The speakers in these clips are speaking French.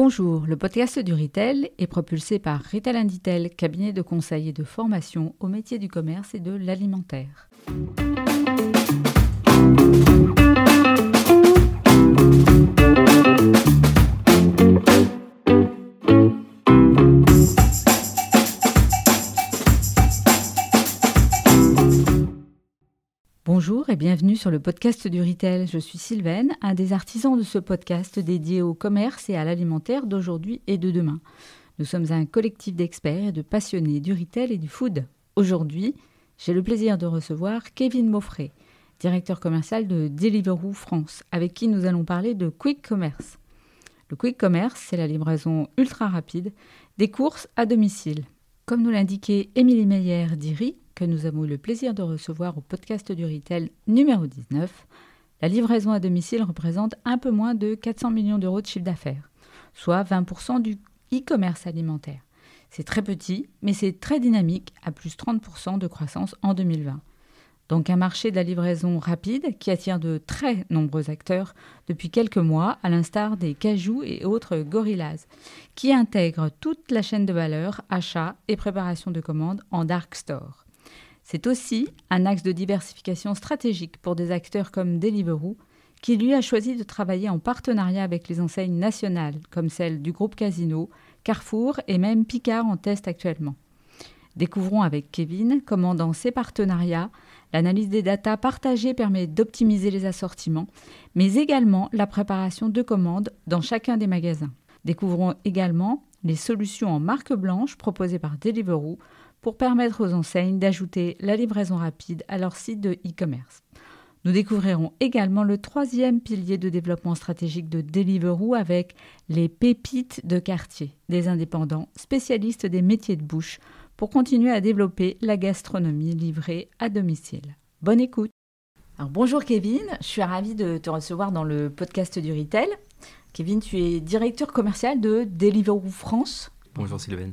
Bonjour, le podcast du Retail est propulsé par Retail Inditel, cabinet de conseil et de formation au métier du commerce et de l'alimentaire. Et bienvenue sur le podcast du Retail. Je suis Sylvaine, un des artisans de ce podcast dédié au commerce et à l'alimentaire d'aujourd'hui et de demain. Nous sommes un collectif d'experts et de passionnés du retail et du food. Aujourd'hui, j'ai le plaisir de recevoir Kevin Moffret, directeur commercial de Deliveroo France, avec qui nous allons parler de Quick Commerce. Le Quick Commerce, c'est la livraison ultra rapide des courses à domicile. Comme nous l'indiquait Émilie Meyer d'IRI, que nous avons eu le plaisir de recevoir au podcast du Retail numéro 19, la livraison à domicile représente un peu moins de 400 millions d'euros de chiffre d'affaires, soit 20% du e-commerce alimentaire. C'est très petit, mais c'est très dynamique, à plus 30% de croissance en 2020. Donc un marché de la livraison rapide qui attire de très nombreux acteurs depuis quelques mois, à l'instar des Cajou et autres Gorillaz, qui intègrent toute la chaîne de valeur, achat et préparation de commandes en dark store. C'est aussi un axe de diversification stratégique pour des acteurs comme Deliveroo, qui lui a choisi de travailler en partenariat avec les enseignes nationales, comme celles du groupe Casino, Carrefour et même Picard en test actuellement. Découvrons avec Kevin comment dans ces partenariats, l'analyse des datas partagées permet d'optimiser les assortiments, mais également la préparation de commandes dans chacun des magasins. Découvrons également les solutions en marque blanche proposées par Deliveroo pour permettre aux enseignes d'ajouter la livraison rapide à leur site de e-commerce. Nous découvrirons également le troisième pilier de développement stratégique de Deliveroo avec les pépites de quartier, des indépendants spécialistes des métiers de bouche pour continuer à développer la gastronomie livrée à domicile. Bonne écoute. Alors bonjour Kevin, je suis ravie de te recevoir dans le podcast du Retail. Kevin, tu es directeur commercial de Deliveroo France. Bonjour Sylvain.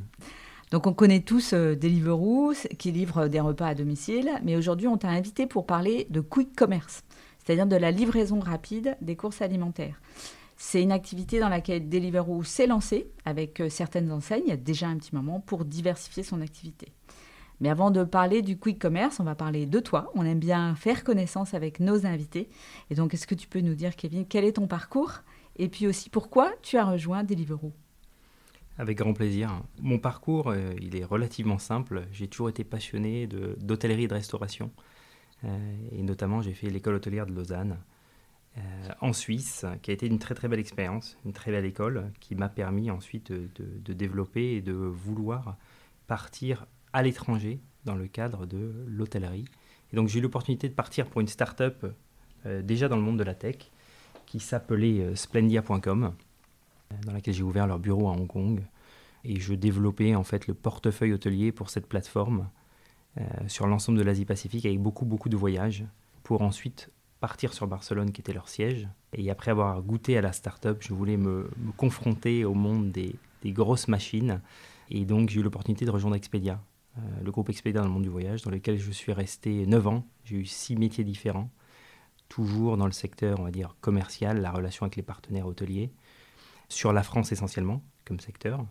Donc on connaît tous euh, Deliveroo qui livre des repas à domicile, mais aujourd'hui on t'a invité pour parler de quick commerce, c'est-à-dire de la livraison rapide des courses alimentaires. C'est une activité dans laquelle Deliveroo s'est lancé avec euh, certaines enseignes il y a déjà un petit moment pour diversifier son activité. Mais avant de parler du quick commerce, on va parler de toi. On aime bien faire connaissance avec nos invités. Et donc, est-ce que tu peux nous dire, Kevin, quel est ton parcours? Et puis aussi, pourquoi tu as rejoint Deliveroo? Avec grand plaisir. Mon parcours, euh, il est relativement simple. J'ai toujours été passionné d'hôtellerie et de restauration. Euh, et notamment, j'ai fait l'école hôtelière de Lausanne euh, en Suisse, qui a été une très belle expérience, une très belle école, qui m'a permis ensuite de, de, développer et de vouloir partir à l'étranger dans le cadre de l'hôtellerie. Et donc j'ai eu l'opportunité de partir pour une start-up déjà dans le monde de la tech, qui s'appelait Splendia.com dans laquelle j'ai ouvert leur bureau à Hong Kong. Et je développais en fait le portefeuille hôtelier pour cette plateforme euh, sur l'ensemble de l'Asie-Pacifique avec beaucoup beaucoup de voyages pour ensuite partir sur Barcelone qui était leur siège. Et après avoir goûté à la start-up, je voulais me, confronter au monde des, grosses machines. Et donc j'ai eu l'opportunité de rejoindre Expedia, euh, le groupe Expedia dans le monde du voyage, dans lequel je suis resté 9 ans. J'ai eu six métiers différents, toujours dans le secteur, on va dire, commercial, la relation avec les partenaires hôteliers sur la France essentiellement comme secteur.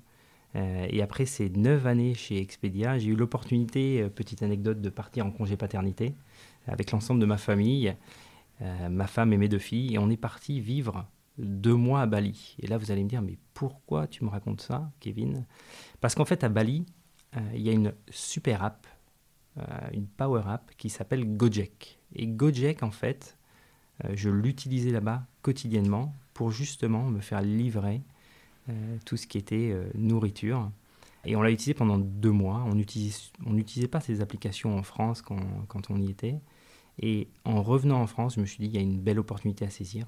Euh, et après ces neuf années chez Expedia, j'ai eu l'opportunité, euh, petite anecdote, de partir en congé paternité avec l'ensemble de ma famille, euh, ma femme et mes deux filles, et on est parti vivre deux mois à Bali. Et là, vous allez me dire, mais pourquoi tu me racontes ça, Kevin? Parce qu'en fait, à Bali, il y a une super app, une power app qui s'appelle Gojek. Et Gojek, en fait, je l'utilisais là-bas quotidiennement pour justement me faire livrer euh, tout ce qui était euh, nourriture. Et on l'a utilisé pendant deux mois. On n'utilisait pas ces applications en France quand, quand, on y était. Et en revenant en France, je me suis dit, il y a une belle opportunité à saisir.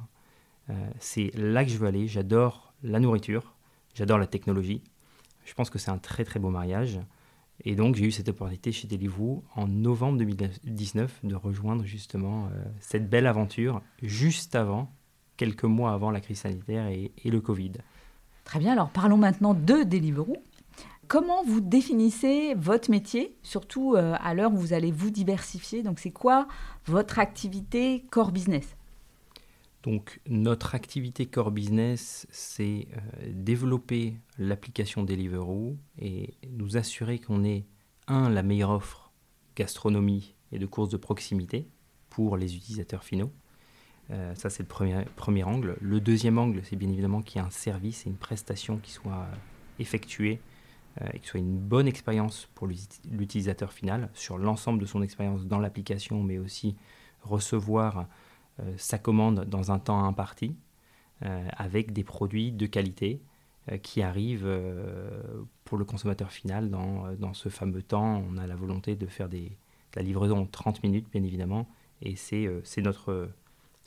Euh, c'est là que je veux aller. J'adore la nourriture, j'adore la technologie. Je pense que c'est un très très beau mariage. Et donc j'ai eu cette opportunité chez Deliveroo en novembre 2019 de rejoindre justement cette belle aventure juste avant quelques mois avant la crise sanitaire et, le Covid. Très bien, alors parlons maintenant de Deliveroo. Comment vous définissez votre métier, surtout euh, à l'heure où vous allez vous diversifier? Donc c'est quoi votre activité core business? Donc notre activité core business, c'est euh, développer l'application Deliveroo et nous assurer qu'on ait, un, la meilleure offre gastronomie et de courses de proximité pour les utilisateurs finaux. Euh, ça, c'est le premier, angle. Le deuxième angle, c'est bien évidemment qu'il y ait un service et une prestation qui soit effectuée euh, et ce soit une bonne expérience pour l'utilisateur final sur l'ensemble de son expérience dans l'application, mais aussi recevoir euh, sa commande dans un temps imparti, euh, avec des produits de qualité euh, qui arrivent pour le consommateur final dans, dans, ce fameux temps. On a la volonté de faire des, la livraison en 30 minutes, bien évidemment, et c'est notre,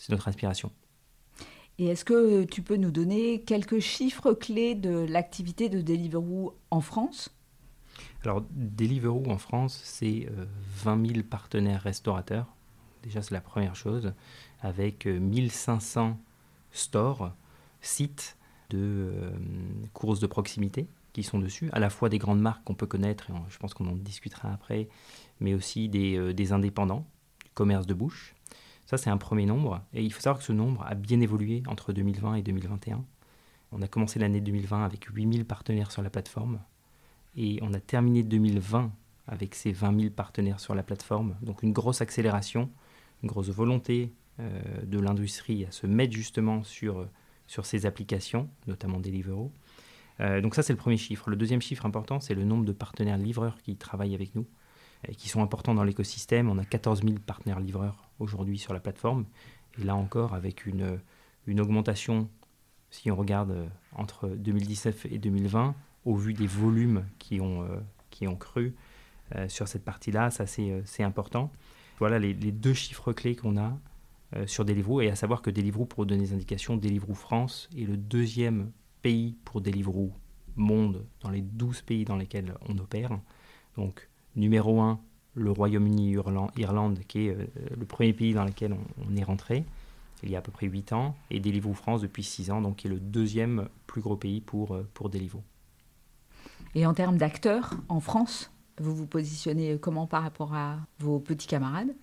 notre inspiration. Et est-ce que tu peux nous donner quelques chiffres clés de l'activité de Deliveroo en France? Alors, Deliveroo en France, c'est 20 000 partenaires restaurateurs. Déjà, c'est la première chose avec 1500 euh, stores, sites de euh, courses de proximité qui sont dessus, à la fois des grandes marques qu'on peut connaître, et je pense qu'on en discutera après, mais aussi des, euh, des indépendants, du commerce de bouche. Ça, c'est un premier nombre. Et il faut savoir que ce nombre a bien évolué entre 2020 et 2021. On a commencé l'année 2020 avec 8000 partenaires sur la plateforme. Et on a terminé 2020 avec ces 20 000 partenaires sur la plateforme. Donc une grosse accélération, une grosse volonté euh, de l'industrie à se mettre justement sur, sur ces applications, notamment Deliveroo. Euh, donc ça, c'est le premier chiffre. Le deuxième chiffre important, c'est le nombre de partenaires livreurs qui travaillent avec nous et qui sont importants dans l'écosystème. On a 14 000 partenaires livreurs aujourd'hui sur la plateforme. Et là encore, avec une, une augmentation, si on regarde euh, entre 2019 et 2020, au vu des volumes qui ont, qui ont cru sur cette partie-là, ça c'est important. Voilà les, deux chiffres clés qu'on a. Euh, sur Deliveroo, et à savoir que Deliveroo, pour donner des indications, Deliveroo France est le deuxième pays pour Deliveroo monde dans les 12 pays dans lesquels on opère. Donc numéro 1, le Royaume-Uni, Irlande, qui est euh, le premier pays dans lequel on, est rentré il y a à peu près 8 ans, et Deliveroo France depuis 6 ans, donc qui est le deuxième plus gros pays pour, euh, pour Deliveroo. Et en termes d'acteurs, en France, vous vous positionnez comment par rapport à vos petits camarades?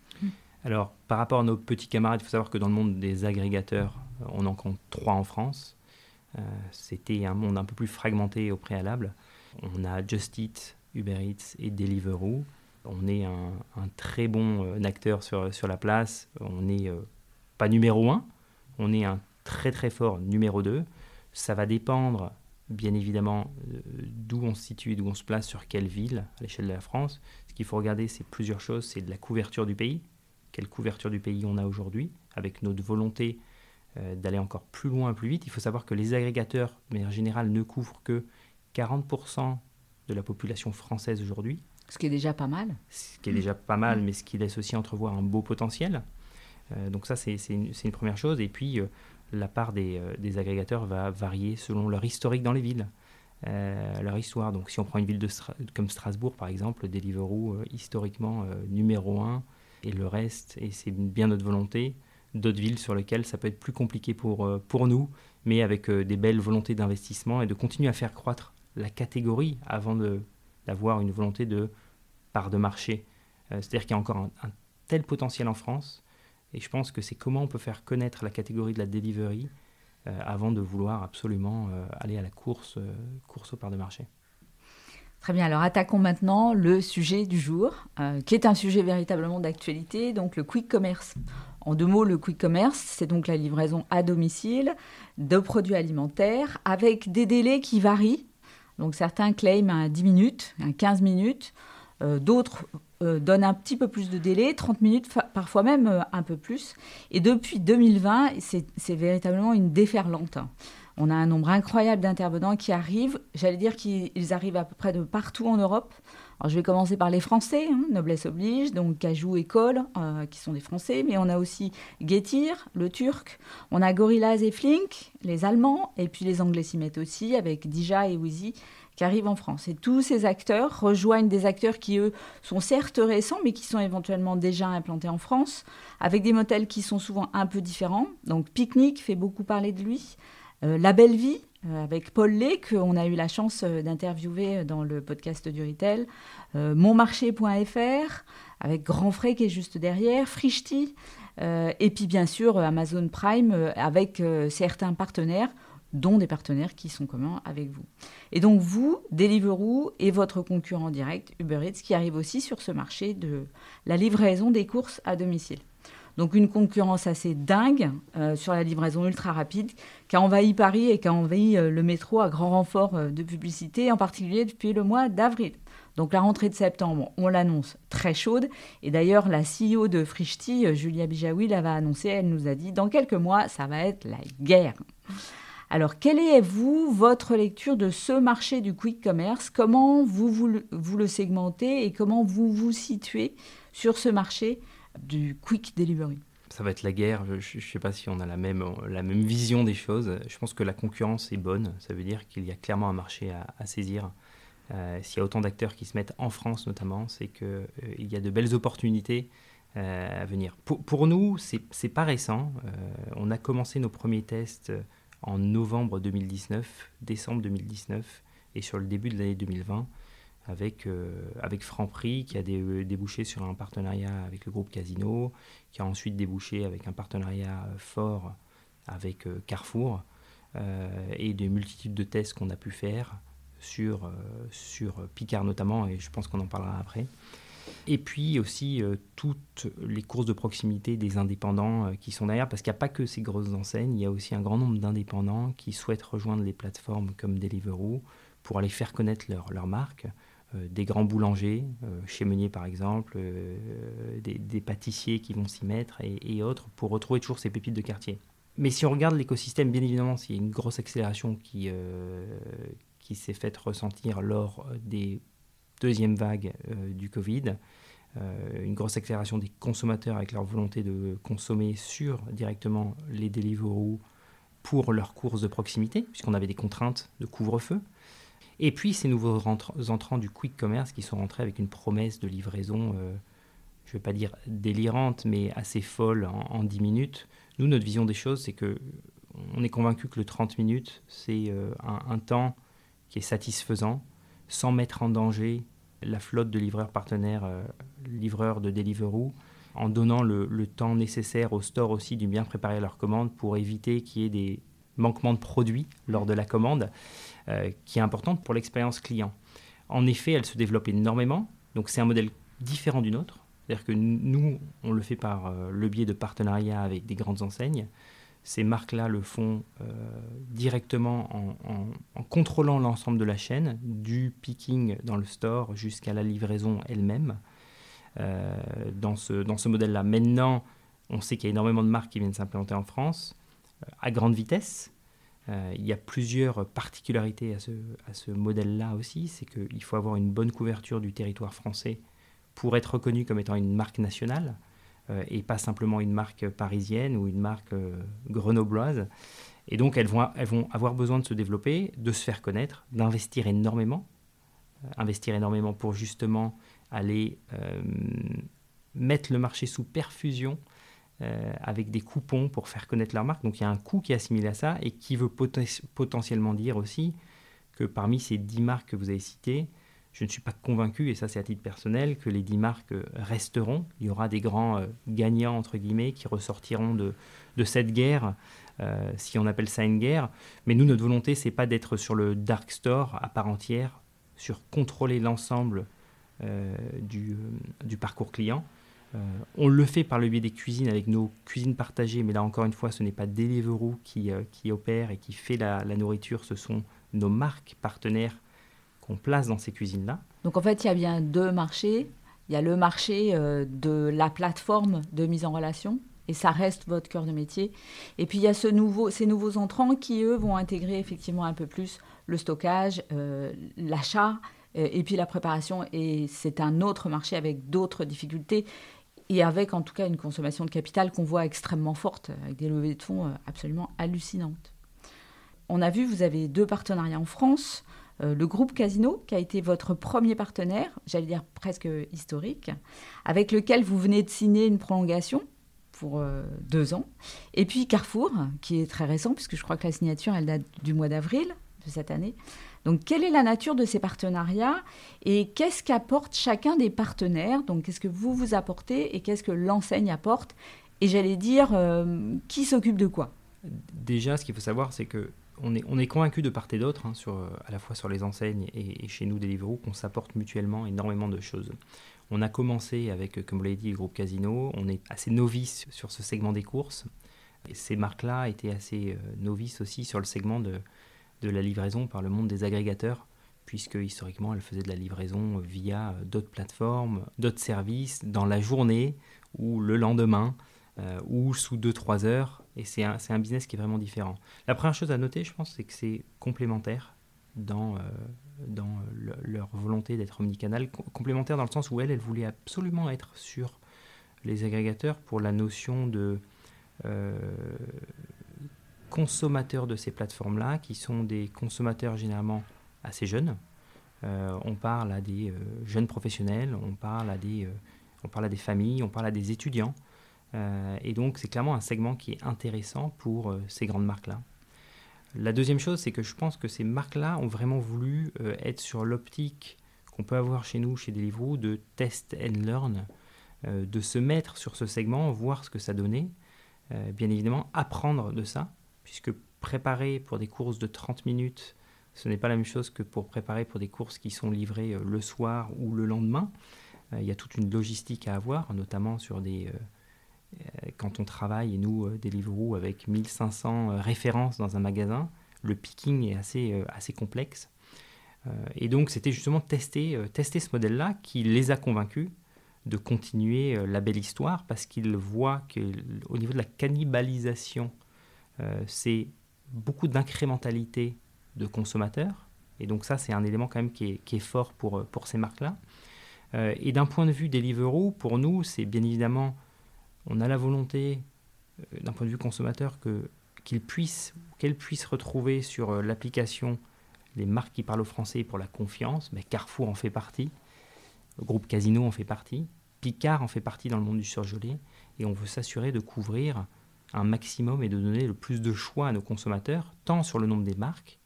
Alors, par rapport à nos petits camarades, il faut savoir que dans le monde des agrégateurs, euh, on en compte trois en France. Euh, c'était un monde un peu plus fragmenté au préalable. On a Just Eat, Uber Eats et Deliveroo. On est un, très bon euh, acteur sur, sur la place. On n'est pas numéro un, on est un très très fort numéro 2. Ça va dépendre bien évidemment d'où on se situe, d'où on se place, sur quelle ville à l'échelle de la France. Ce qu'il faut regarder, c'est plusieurs choses. C'est de la couverture du pays, quelle couverture du pays on a aujourd'hui, avec notre volonté euh, d'aller encore plus loin, plus vite. Il faut savoir que les agrégateurs, de manière générale, ne couvrent que 40% de la population française aujourd'hui. Ce qui est déjà pas mal. Ce qui est déjà pas mal, mais ce qui laisse aussi entrevoir un beau potentiel. Euh, donc ça, c'est une, une, première chose. Et puis, euh, la part des, des, agrégateurs va varier selon leur historique dans les villes, leur histoire. Donc si on prend une ville de comme Strasbourg, par exemple, Deliveroo, historiquement numéro 1 et le reste, et c'est bien notre volonté, d'autres villes sur lesquelles ça peut être plus compliqué pour, euh, pour nous, mais avec euh, des belles volontés d'investissement et de continuer à faire croître la catégorie avant d'avoir une volonté de part de marché. Euh, c'est-à-dire qu'il y a encore un, tel potentiel en France, et je pense que c'est comment on peut faire connaître la catégorie de la delivery avant de vouloir absolument aller à la course, course au part de marché. Très bien, alors attaquons maintenant le sujet du jour, euh, qui est un sujet véritablement d'actualité, donc le quick commerce. En deux mots, le quick commerce, c'est donc la livraison à domicile de produits alimentaires avec des délais qui varient. Donc certains claiment à 10 minutes, à 15 minutes, euh, d'autres euh, donnent un petit peu plus de délai, 30 minutes, parfois même un peu plus. Et depuis 2020, c'est véritablement une déferlante. On a un nombre incroyable d'intervenants qui arrivent. J'allais dire qu'ils arrivent à peu près de partout en Europe. Alors, je vais commencer par les Français, hein, Noblesse oblige, donc Cajou École, euh, qui sont des Français, mais on a aussi Getir, le Turc, on a Gorillaz et Flink, les Allemands, et puis les Anglais s'y mettent aussi, avec Dija et Wheezy, qui arrivent en France. Et tous ces acteurs rejoignent des acteurs qui, eux, sont certes récents, mais qui sont éventuellement déjà implantés en France, avec des modèles qui sont souvent un peu différents. Donc Picnic fait beaucoup parler de lui. Euh, la Belle Vie, euh, avec Paul Lé, qu'on a eu la chance euh, d'interviewer dans le podcast du Retail, monmarché.fr, avec Grand Frais qui est juste derrière, Frichti, et puis bien sûr Amazon Prime avec certains partenaires dont des partenaires qui sont communs avec vous. Et donc vous, Deliveroo et votre concurrent direct, Uber Eats, qui arrive aussi sur ce marché de la livraison des courses à domicile. Donc une concurrence assez dingue euh, sur la livraison ultra rapide qui a envahi Paris et qui a envahi euh, le métro à grand renfort euh, de publicité, en particulier depuis le mois d'avril. Donc la rentrée de septembre, on l'annonce très chaude. Et d'ailleurs, la CEO de Frishti, Julia Bijawi, l'avait annoncé, elle nous a dit, dans quelques mois, ça va être la guerre. Alors, quelle est, vous, votre lecture de ce marché du quick commerce? Comment vous, vous, le segmentez et comment vous vous situez sur ce marché du quick delivery ça va être la guerre. Je ne sais pas si on a la même, la même vision des choses. Je pense que la concurrence est bonne. Ça veut dire qu'il y a clairement un marché à, saisir. Euh, s'il y a autant d'acteurs qui se mettent en France notamment, c'est qu'il euh, y a de belles opportunités euh, à venir. Pour, pour nous, ce n'est pas récent. on a commencé nos premiers tests en novembre 2019, décembre 2019 et sur le début de l'année 2020 avec, euh, avec Franprix qui a euh, débouché sur un partenariat avec le groupe Casino, qui a ensuite débouché avec un partenariat fort avec euh, Carrefour et des multitudes de tests qu'on a pu faire sur, sur Picard notamment, et je pense qu'on en parlera après. Et puis aussi euh, toutes les courses de proximité des indépendants euh, qui sont derrière, parce qu'il n'y a pas que ces grosses enseignes, il y a aussi un grand nombre d'indépendants qui souhaitent rejoindre les plateformes comme Deliveroo pour aller faire connaître leur, leur marque. Euh, des grands boulangers, chez Meunier par exemple, des, pâtissiers qui vont s'y mettre et, autres pour retrouver toujours ces pépites de quartier. Mais si on regarde l'écosystème, bien évidemment, s'il y a une grosse accélération qui, qui s'est faite ressentir lors des deuxième vague euh, du Covid, euh, une grosse accélération des consommateurs avec leur volonté de consommer sur directement les Deliveroo pour leurs courses de proximité, puisqu'on avait des contraintes de couvre-feu. Et puis ces nouveaux entrants du quick commerce qui sont rentrés avec une promesse de livraison, euh, je ne vais pas dire délirante, mais assez folle en, 10 minutes. Nous, notre vision des choses, c'est que on est convaincu que le 30 minutes, c'est un, temps qui est satisfaisant, sans mettre en danger la flotte de livreurs partenaires, euh, livreurs de Deliveroo, en donnant le, temps nécessaire au store aussi de bien préparer leur commande pour éviter qu'il y ait des manquements de produits lors de la commande, euh, qui est importante pour l'expérience client. En effet, elle se développe énormément, donc c'est un modèle différent du nôtre. C'est-à-dire que nous, on le fait par euh, le biais de partenariats avec des grandes enseignes. Ces marques-là le font euh, directement en, contrôlant l'ensemble de la chaîne, du picking dans le store jusqu'à la livraison elle-même. Dans ce, dans ce modèle-là. Maintenant, on sait qu'il y a énormément de marques qui viennent s'implanter en France à grande vitesse. il y a plusieurs particularités à ce, modèle-là aussi. C'est qu'il faut avoir une bonne couverture du territoire français pour être reconnu comme étant une marque nationale. Euh, et pas simplement une marque parisienne ou une marque euh, grenobloise. Et donc elles vont, elles vont avoir besoin de se développer, de se faire connaître, d'investir énormément, euh, investir énormément pour justement aller mettre le marché sous perfusion avec des coupons pour faire connaître leur marque. Donc il y a un coût qui est assimilé à ça et qui veut potentiellement dire aussi que parmi ces 10 marques que vous avez citées, je ne suis pas convaincu, et ça c'est à titre personnel, que les dix marques euh, resteront. Il y aura des grands euh, gagnants, entre guillemets, qui ressortiront de, cette guerre, euh, si on appelle ça une guerre. Mais nous, notre volonté, c'est pas d'être sur le dark store à part entière, sur contrôler l'ensemble du, parcours client. On le fait par le biais des cuisines avec nos cuisines partagées, mais là encore une fois, ce n'est pas Deliveroo qui, qui opère et qui fait la, nourriture, ce sont nos marques partenaires qu'on place dans ces cuisines-là. Donc en fait, il y a bien deux marchés. Il y a le marché euh, de la plateforme de mise en relation, et ça reste votre cœur de métier. Et puis il y a ces nouveaux entrants qui, eux, vont intégrer effectivement un peu plus le stockage, euh, l'achat, euh, et puis la préparation. Et c'est un autre marché avec d'autres difficultés, et avec en tout cas une consommation de capital qu'on voit extrêmement forte, avec des levées de fonds absolument hallucinantes. On a vu, vous avez deux partenariats en France. Euh, le groupe Casino, qui a été votre premier partenaire, j'allais dire presque historique, avec lequel vous venez de signer une prolongation pour euh, deux ans. Et puis Carrefour, qui est très récent, puisque je crois que la signature, elle date du mois d'avril de cette année. Donc, quelle est la nature de ces partenariats et qu'est-ce qu'apporte chacun des partenaires? Donc, qu'est-ce que vous vous apportez et qu'est-ce que l'enseigne apporte? Et j'allais dire, qui s'occupe de quoi? Déjà, ce qu'il faut savoir, c'est que on est, on convaincu de part et d'autre, hein, à la fois sur les enseignes et, chez nous, Deliveroo, qu'on s'apporte mutuellement énormément de choses. On a commencé avec, comme vous l'avez dit, le groupe Casino. On est assez novice sur ce segment des courses. Et ces marques-là étaient assez euh, novices aussi sur le segment de, de la livraison par le monde des agrégateurs, puisque historiquement, elles faisaient de la livraison via d'autres plateformes, d'autres services, dans la journée ou le lendemain, euh, ou sous 2-3 heures. Et c'est un, un, business qui est vraiment différent. La première chose à noter, je pense, c'est que c'est complémentaire dans, euh, dans leur volonté d'être omnicanal. complémentaire dans le sens où elle, elle voulait absolument être sur les agrégateurs pour la notion de euh, consommateurs de ces plateformes-là, qui sont des consommateurs généralement assez jeunes. on parle à des jeunes professionnels, on parle à des, on parle à des familles, on parle à des étudiants. Euh, et donc, c'est clairement un segment qui est intéressant pour euh, ces grandes marques-là. La deuxième chose, c'est que je pense que ces marques-là ont vraiment voulu euh, être sur l'optique qu'on peut avoir chez nous, chez Deliveroo, de test and learn, de se mettre sur ce segment, voir ce que ça donnait. bien évidemment, apprendre de ça, puisque préparer pour des courses de 30 minutes, ce n'est pas la même chose que pour préparer pour des courses qui sont livrées le soir ou le lendemain. Il y a toute une logistique à avoir, notamment sur des euh, quand on travaille, et nous, euh, Deliveroo, avec 1500 euh, références dans un magasin, le picking est assez, assez complexe. et donc, c'était justement tester, tester ce modèle-là qui les a convaincus de continuer la belle histoire parce qu'ils voient qu'au niveau de la cannibalisation, c'est beaucoup d'incrémentalité de consommateurs. Et donc ça, c'est un élément quand même qui est, fort pour, pour ces marques-là. et d'un point de vue Deliveroo, pour nous, c'est bien évidemment on a la volonté, euh, d'un point de vue consommateur, que, qu'il puisse, qu'elle puisse retrouver sur euh, l'application les marques qui parlent au français pour la confiance. Mais Carrefour en fait partie, le groupe Casino en fait partie, Picard en fait partie dans le monde du surgelé, et on veut s'assurer de couvrir un maximum et de donner le plus de choix à nos consommateurs, tant sur le nombre des marques,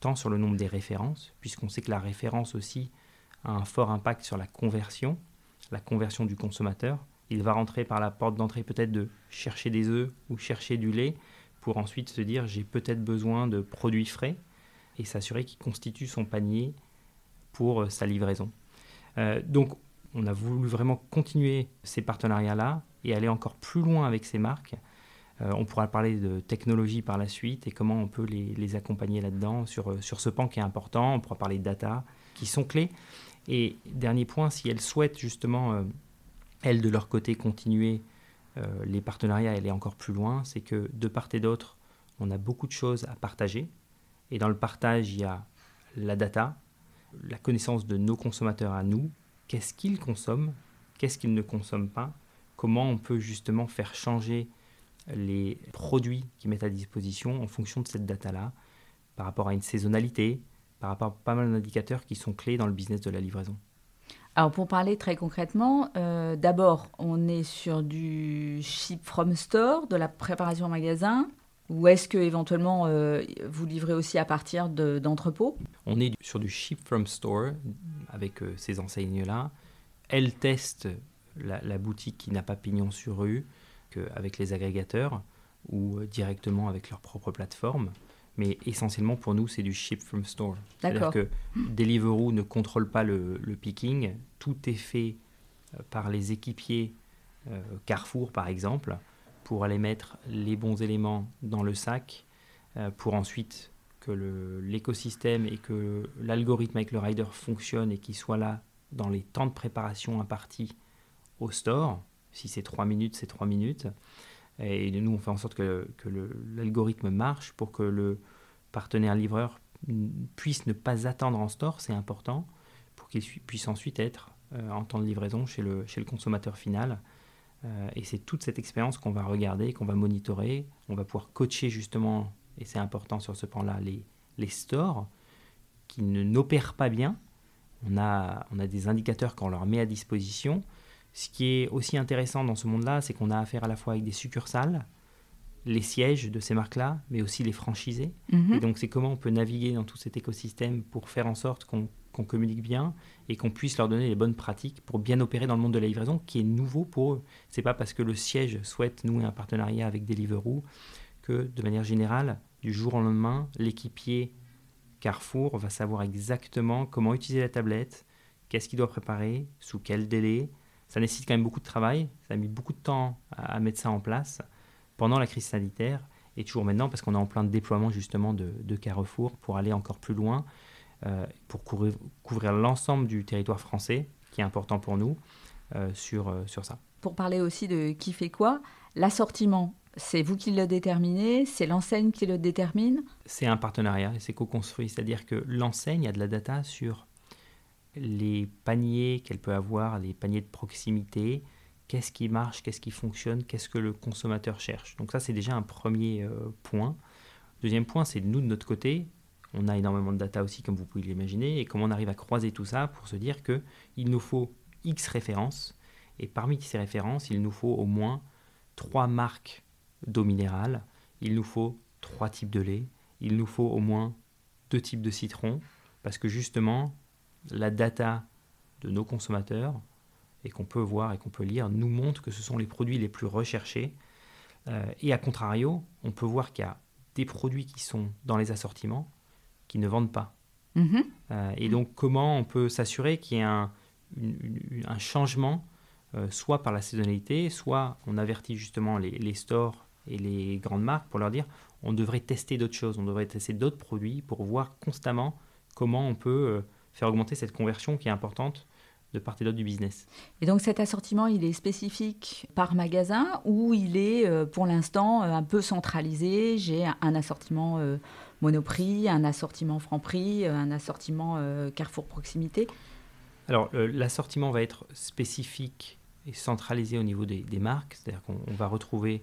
tant sur le nombre des références, puisqu'on sait que la référence aussi a un fort impact sur la conversion, la conversion du consommateur, il va rentrer par la porte d'entrée peut-être de chercher des œufs ou chercher du lait pour ensuite se dire j'ai peut-être besoin de produits frais et s'assurer qu'il constitue son panier pour euh, sa livraison. Euh, donc on a voulu vraiment continuer ces partenariats-là et aller encore plus loin avec ces marques. Euh, on pourra parler de technologie par la suite et comment on peut les, accompagner là-dedans sur, sur ce pan qui est important. On pourra parler de data qui sont clés. Et dernier point, si elles souhaitent justement elles, de leur côté, continuer euh, les partenariats, aller encore plus loin, c'est que de part et d'autre, on a beaucoup de choses à partager. Et dans le partage, il y a la data, la connaissance de nos consommateurs à nous, qu'est-ce qu'ils consomment, qu'est-ce qu'ils ne consomment pas, comment on peut justement faire changer les produits qu'ils mettent à disposition en fonction de cette data-là, par rapport à une saisonnalité, par rapport à pas mal d'indicateurs qui sont clés dans le business de la livraison. Alors pour parler très concrètement, euh, d'abord on est sur du ship from store, de la préparation en magasin, ou est-ce que éventuellement euh, vous livrez aussi à partir d'entrepôts? On est sur du ship from store avec euh, ces enseignes-là. Elles testent la, boutique qui n'a pas pignon sur rue avec les agrégateurs ou directement avec leur propre plateforme mais essentiellement pour nous, c'est du ship from store. C'est-à-dire que Deliveroo ne contrôle pas le, picking, tout est fait euh, par les équipiers euh, Carrefour, par exemple, pour aller mettre les bons éléments dans le sac, euh, pour ensuite que l'écosystème et que l'algorithme avec le rider fonctionne et qu'il soit là dans les temps de préparation impartis au store. Si c'est 3 minutes, c'est 3 minutes. Et nous, on fait en sorte que, l'algorithme marche pour que le partenaire livreur puisse ne pas attendre en store, c'est important, pour qu'il puisse ensuite être euh, en temps de livraison chez le, consommateur final. Euh, et c'est toute cette expérience qu'on va regarder, qu'on va monitorer. On va pouvoir coacher justement, et c'est important sur ce plan-là, les, stores qui ne n'opèrent pas bien. On a des indicateurs qu'on leur met à disposition ce qui est aussi intéressant dans ce monde-là, c'est qu'on a affaire à la fois avec des succursales, les sièges de ces marques-là, mais aussi les franchisés. Mhm. Et donc, c'est comment on peut naviguer dans tout cet écosystème pour faire en sorte qu'on qu'on communique bien et qu'on puisse leur donner les bonnes pratiques pour bien opérer dans le monde de la livraison qui est nouveau pour eux. C'est pas parce que le siège souhaite nouer un partenariat avec Deliveroo que de manière générale, du jour au lendemain, l'équipier Carrefour va savoir exactement comment utiliser la tablette, qu'est-ce qu'il doit préparer, sous quel délai. Ça nécessite quand même beaucoup de travail, ça a mis beaucoup de temps à, mettre ça en place pendant la crise sanitaire et toujours maintenant parce qu'on est en plein déploiement justement de, Carrefour pour aller encore plus loin, euh, pour couvrir, l'ensemble du territoire français, qui est important pour nous, euh, sur, euh, sur ça. Pour parler aussi de qui fait quoi, l'assortiment, c'est vous qui le déterminez, c'est l'enseigne qui le détermine? C'est un partenariat et c'est co-construit, c'est-à-dire que l'enseigne a de la data sur les paniers qu'elle peut avoir, les paniers de proximité, qu'est-ce qui marche, qu'est-ce qui fonctionne, qu'est-ce que le consommateur cherche. Donc ça, c'est déjà un premier euh, point. Deuxième point, c'est nous, de notre côté, on a énormément de data aussi, comme vous pouvez l'imaginer, et comment on arrive à croiser tout ça pour se dire qu'il nous faut X références, et parmi ces références, il nous faut au moins trois marques d'eau minérale, il nous faut trois types de lait, il nous faut au moins deux types de citron, parce que justement, la data de nos consommateurs, et qu'on peut voir et qu'on peut lire, nous montre que ce sont les produits les plus recherchés. Euh, et à contrario, on peut voir qu'il y a des produits qui sont dans les assortiments qui ne vendent pas. Mm-hmm. Euh, et donc, comment on peut s'assurer qu'il y ait un, un changement, euh, soit par la saisonnalité, soit on avertit justement les, les stores et les grandes marques pour leur dire on devrait tester d'autres choses, on devrait tester d'autres produits pour voir constamment comment on peut faire augmenter cette conversion qui est importante de part et d'autre du business. Et donc cet assortiment, il est spécifique par magasin ou il est euh, pour l'instant euh, un peu centralisé? J'ai un assortiment euh, Monoprix, un assortiment Franprix, un assortiment Carrefour Proximité. Alors l'assortiment va être spécifique et centralisé au niveau des, marques, c'est-à-dire qu'on va retrouver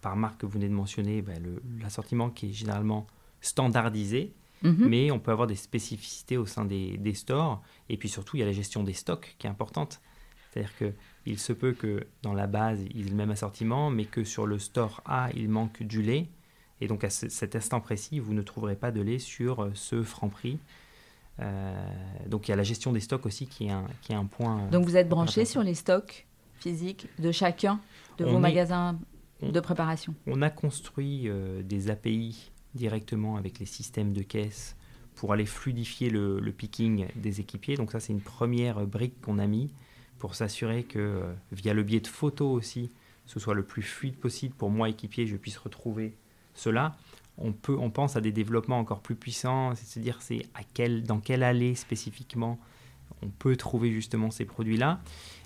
par marque que vous venez de mentionner ben, l'assortiment qui est généralement standardisé, Mhm. Mais on peut avoir des spécificités au sein des, stores. Et puis surtout, il y a la gestion des stocks qui est importante. C'est-à-dire qu'il se peut que dans la base, il ait le même assortiment, mais que sur le store A, il manque du lait. Et donc à cet instant précis, vous ne trouverez pas de lait sur euh, ce franc prix. Euh, donc il y a la gestion des stocks aussi qui est un, qui est un point. Euh, donc vous êtes branché sur les stocks physiques de chacun de vos magasins de préparation On a construit des API directement avec les systèmes de caisse pour aller fluidifier le, picking des équipiers. Donc ça, c'est une première brique qu'on a mis pour s'assurer que euh, via le biais de photos aussi, ce soit le plus fluide possible pour moi, équipier, je puisse retrouver cela. On, peut, on pense à des développements encore plus puissants, c'est-à-dire c'est à quel, dans quelle allée spécifiquement on peut trouver justement ces produits-là.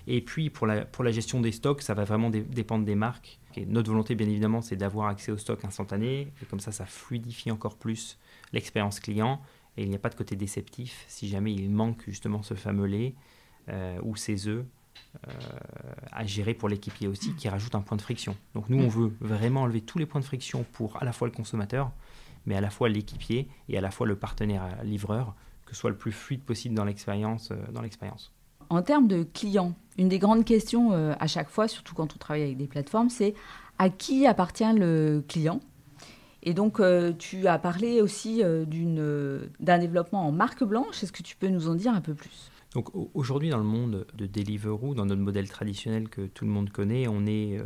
Et puis pour la, pour la gestion des stocks, ça va vraiment dépendre des marques. notre volonté, bien évidemment, c'est d'avoir accès au stock instantané. Et comme ça, ça fluidifie encore plus l'expérience client. Et il n'y a pas de côté déceptif si jamais il manque justement ce fameux lait euh, ou ces œufs euh, à gérer pour l'équipier aussi, qui rajoute un point de friction. Donc nous, on veut vraiment enlever tous les points de friction pour à la fois le consommateur, mais à la fois l'équipier et à la fois le partenaire livreur, que ce soit le plus fluide possible dans l'expérience. Euh, dans l'expérience. En termes de clients, une des grandes questions euh, à chaque fois, surtout quand on travaille avec des plateformes, c'est à qui appartient le client? Et donc, euh, tu as parlé aussi euh, d'un développement en marque blanche. Est-ce que tu peux nous en dire un peu plus? Donc aujourd'hui dans le monde de Deliveroo, dans notre modèle traditionnel que tout le monde connaît, on est,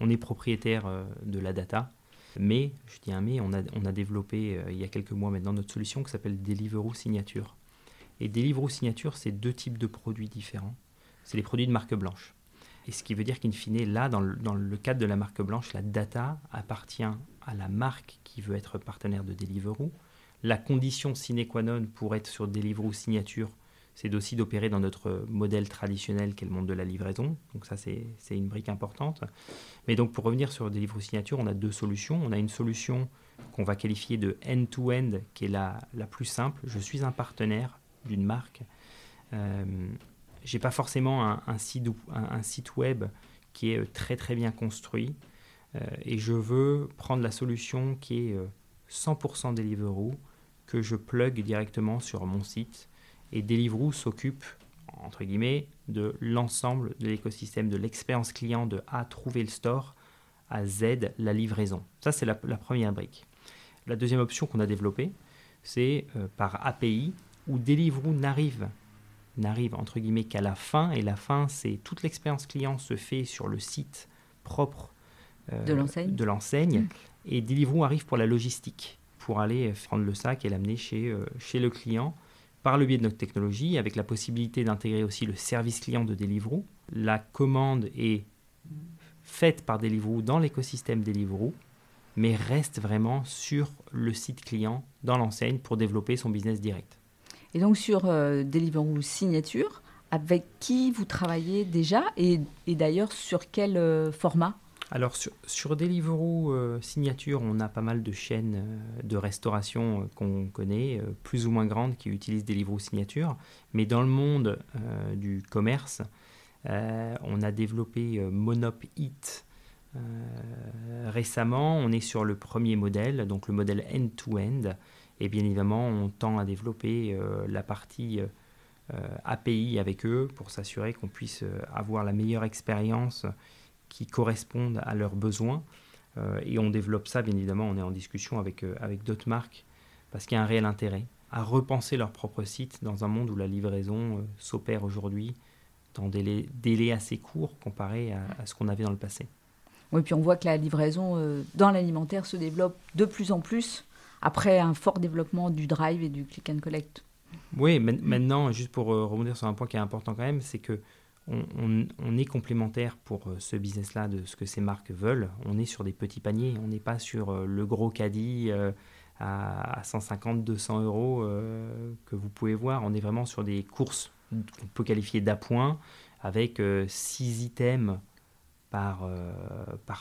on est propriétaire de la data. Mais, je dis un mais, on a, on a développé il y a quelques mois maintenant notre solution qui s'appelle Deliveroo Signature. Et Deliveroo Signature, c'est deux types de produits différents. C'est les produits de marque blanche. Et ce qui veut dire qu'in fine, là, dans le, dans le, cadre de la marque blanche, la data appartient à la marque qui veut être partenaire de Deliveroo. La condition sine qua non pour être sur Deliveroo Signature, c'est aussi d'opérer dans notre modèle traditionnel qui est le monde de la livraison. Donc ça, c'est une brique importante. Mais donc pour revenir sur Deliveroo Signature, on a deux solutions. On a une solution qu'on va qualifier de end-to-end, qui est la, la plus simple. Je suis un partenaire d'une marque. Euh, j'ai pas forcément un, site, un, site web qui est euh, très très bien construit euh, et je veux prendre la solution qui est 100% Deliveroo que je plug directement sur mon site et Deliveroo s'occupe entre guillemets de l'ensemble de l'écosystème de l'expérience client de A trouver le store à Z la livraison. Ça c'est la, première brique. La deuxième option qu'on a développée c'est par API où Deliveroo n'arrive n'arrive entre guillemets qu'à la fin et la fin c'est toute l'expérience client se fait sur le site propre euh, de l'enseigne mmh. et Deliveroo arrive pour la logistique pour aller prendre le sac et l'amener chez, euh, chez le client par le biais de notre technologie avec la possibilité d'intégrer aussi le service client de Deliveroo la commande est faite par Deliveroo dans l'écosystème Deliveroo mais reste vraiment sur le site client dans l'enseigne pour développer son business direct. Et donc sur euh, Deliveroo Signature, avec qui vous travaillez déjà et, d'ailleurs sur quel euh, format? Alors sur, Deliveroo euh, Signature, on a pas mal de chaînes de restauration qu'on connaît, plus ou moins grandes, qui utilisent Deliveroo Signature. Mais dans le monde du commerce, on a développé Monop Eat récemment. On est sur le premier modèle, donc le modèle end-to-end. Et bien évidemment, on tend à développer euh, la partie euh, API avec eux pour s'assurer qu'on puisse euh, avoir la meilleure expérience qui corresponde à leurs besoins. et on développe ça, bien évidemment, on est en discussion avec, avec d'autres marques parce qu'il y a un réel intérêt à repenser leur propre site dans un monde où la livraison s'opère aujourd'hui dans des délais, assez courts comparé à, à ce qu'on avait dans le passé. Oui, puis on voit que la livraison dans l'alimentaire se développe de plus en plus après un fort développement du drive et du click and collect. Oui, maintenant, juste pour euh, rebondir sur un point qui est important quand même, c'est que on, est complémentaire pour euh, ce business-là de ce que ces marques veulent. On est sur des petits paniers, on n'est pas sur euh, le gros caddie à 150, 200 euros que vous pouvez voir. On est vraiment sur des courses qu'on peut qualifier d'appoint avec 6 items par, euh,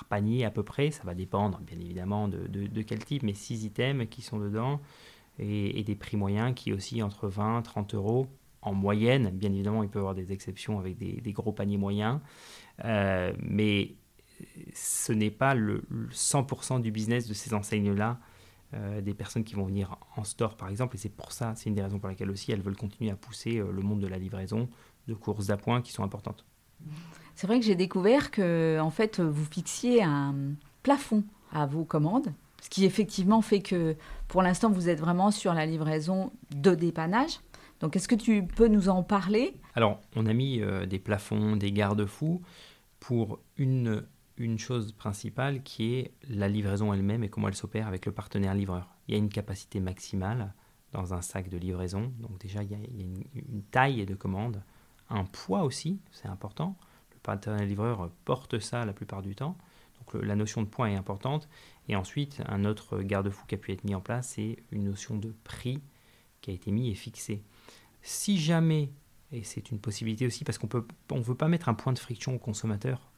panier à peu près. Ça va dépendre bien évidemment de, quel type, mais 6 items qui sont dedans et, des prix moyens qui aussi entre 20 30 euros en moyenne. Bien évidemment, il peut y avoir des exceptions avec des, gros paniers moyens, euh, mais ce n'est pas le, 100% du business de ces enseignes-là. Euh, des personnes qui vont venir en store par exemple et c'est pour ça, c'est une des raisons pour lesquelles aussi elles veulent continuer à pousser le monde de la livraison de courses d'appoint qui sont importantes. C'est vrai que j'ai découvert que en fait vous fixiez un plafond à vos commandes, ce qui effectivement fait que pour l'instant vous êtes vraiment sur la livraison de dépannage. Donc est-ce que tu peux nous en parler? Alors on a mis euh, des plafonds, des garde-fous pour une, une chose principale qui est la livraison elle-même et comment elle s'opère avec le partenaire livreur. Il y a une capacité maximale dans un sac de livraison, donc déjà il y a, une, taille de commande, un poids aussi, c'est important partenaire livreur porte ça la plupart du temps. Donc la notion de poids est importante. Et ensuite, un autre garde-fou qui a pu être mis en place, c'est une notion de prix qui a été mis et fixé. Si jamais, et c'est une possibilité aussi, parce qu'on peut, on veut pas mettre un point de friction au consommateur,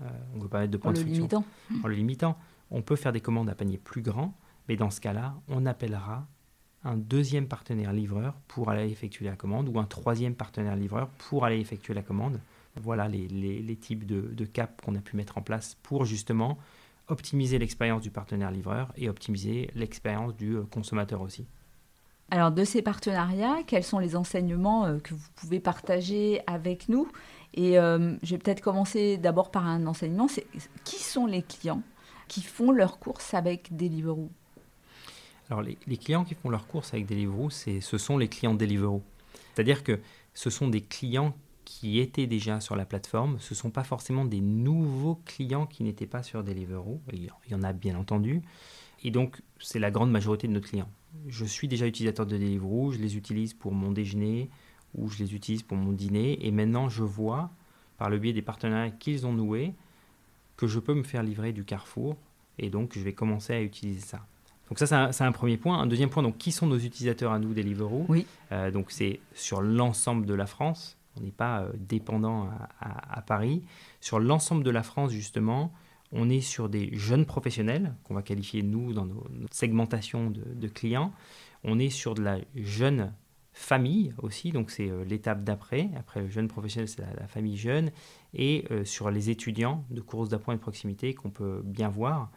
euh, on ne veut pas mettre de point de friction limitant. en le limitant. On peut faire des commandes à panier plus grand, mais dans ce cas-là, on appellera un deuxième partenaire livreur pour aller effectuer la commande ou un troisième partenaire livreur pour aller effectuer la commande voilà les, types de, caps qu'on a pu mettre en place pour justement optimiser l'expérience du partenaire livreur et optimiser l'expérience du euh, consommateur aussi. Alors de ces partenariats, quels sont les enseignements euh, que vous pouvez partager avec nous? Et euh, je vais peut-être commencer d'abord par un enseignement, c'est qui sont les clients qui font leurs courses avec Deliveroo? Alors les, clients qui font leurs courses avec Deliveroo, ce sont les clients Deliveroo. C'est-à-dire que ce sont des clients qui étaient déjà sur la plateforme. Ce ne sont pas forcément des nouveaux clients qui n'étaient pas sur Deliveroo. Il y en a bien entendu. Et donc, c'est la grande majorité de nos clients. Je suis déjà utilisateur de Deliveroo, je les utilise pour mon déjeuner ou je les utilise pour mon dîner. Et maintenant, je vois, par le biais des partenariats qu'ils ont noués, que je peux me faire livrer du Carrefour. Et donc, je vais commencer à utiliser ça. Donc ça, c'est un, premier point. Un deuxième point, donc qui sont nos utilisateurs à nous, Deliveroo Oui. Euh, donc c'est sur l'ensemble de la France. On n'est pas euh, dépendant à, Paris. Sur l'ensemble de la France, justement, on est sur des jeunes professionnels, qu'on va qualifier, nous, dans notre segmentation de, clients. On est sur de la jeune famille aussi, donc c'est euh, l'étape d'après. Après le jeune professionnel, c'est la, famille jeune. Et euh, sur les étudiants de courses d'appoint de proximité qu'on peut bien voir.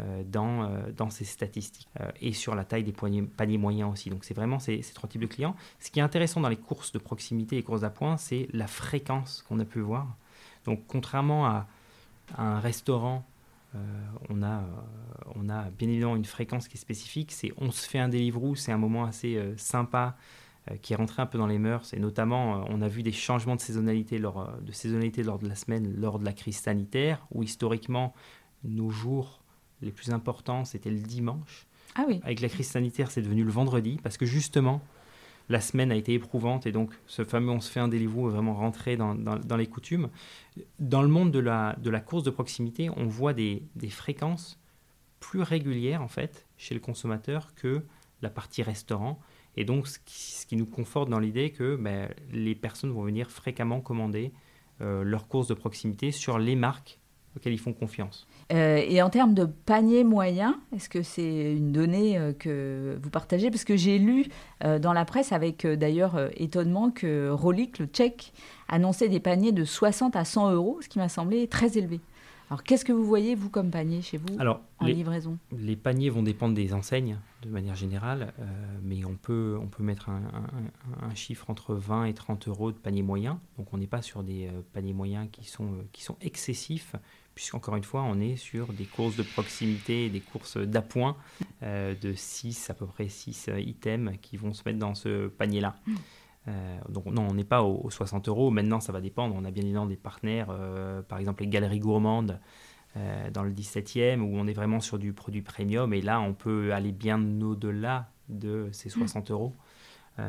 Euh, dans, dans ces statistiques et sur la taille des paniers moyens aussi. Donc c'est vraiment ces, trois types de clients. Ce qui est intéressant dans les courses de proximité et courses d'appoint, c'est la fréquence qu'on a pu voir. Donc contrairement à, un restaurant, on, a, on a bien évidemment une fréquence qui est spécifique. C'est on se fait un Deliveroo, c'est un moment assez sympa qui est rentré un peu dans les mœurs. Et notamment, on a vu des changements de saisonnalité, lors, de saisonnalité lors de la semaine, lors de la crise sanitaire, où historiquement, nos jours les plus importants, c'était le dimanche. Ah oui. Avec la crise sanitaire, c'est devenu le vendredi, parce que justement, la semaine a été éprouvante et donc ce fameux on se fait un Deliveroo est vraiment rentré dans, les coutumes. Dans le monde de la, course de proximité, on voit des, fréquences plus régulières en fait chez le consommateur que la partie restaurant. Et donc ce qui, nous conforte dans l'idée que ben, les personnes vont venir fréquemment commander euh, leurs courses de proximité sur les marques auxquelles ils font confiance. Euh, et en termes de panier moyen, est-ce que c'est une donnée euh, que vous partagez? Parce que j'ai lu euh, dans la presse, avec d'ailleurs étonnement, que Rolik, le tchèque, annonçait des paniers de 60 à 100 euros, ce qui m'a semblé très élevé. Alors, qu'est-ce que vous voyez, vous, comme panier chez vous Alors, en les, livraison? Les paniers vont dépendre des enseignes, de manière générale, mais on peut, on peut mettre un, un, chiffre entre 20 et 30 euros de panier moyen. Donc, on n'est pas sur des paniers moyens qui sont, qui sont excessifs, puisqu'encore une fois, on est sur des courses de proximité, des courses d'appoint euh, de 6, à peu près 6 euh, items qui vont se mettre dans ce panier-là. Euh, donc non, on n'est pas aux, 60 euros. Maintenant, ça va dépendre. On a bien évidemment des partenaires, par exemple les galeries gourmandes dans le 17e, où on est vraiment sur du produit premium. Et là, on peut aller bien au-delà de ces 60 mm. euros.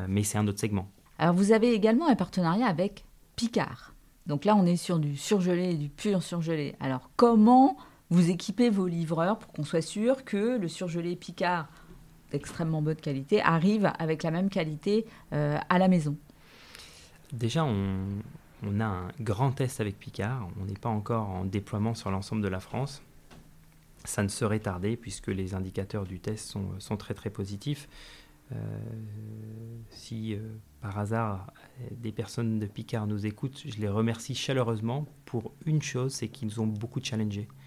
mais c'est un autre segment. Alors, vous avez également un partenariat avec Picard. Donc là, on est sur du surgelé, du pur surgelé. Alors comment vous équipez vos livreurs pour qu'on soit sûr que le surgelé Picard d'extrêmement bonne qualité arrive avec la même qualité euh, à la maison Déjà, on, a un grand test avec Picard. On n'est pas encore en déploiement sur l'ensemble de la France. Ça ne serait tardé puisque les indicateurs du test sont, très très positifs. Euh, si euh, par hasard des personnes de Picard nous écoutent, je les remercie chaleureusement pour une chose, c'est qu'ils nous ont beaucoup challengé euh,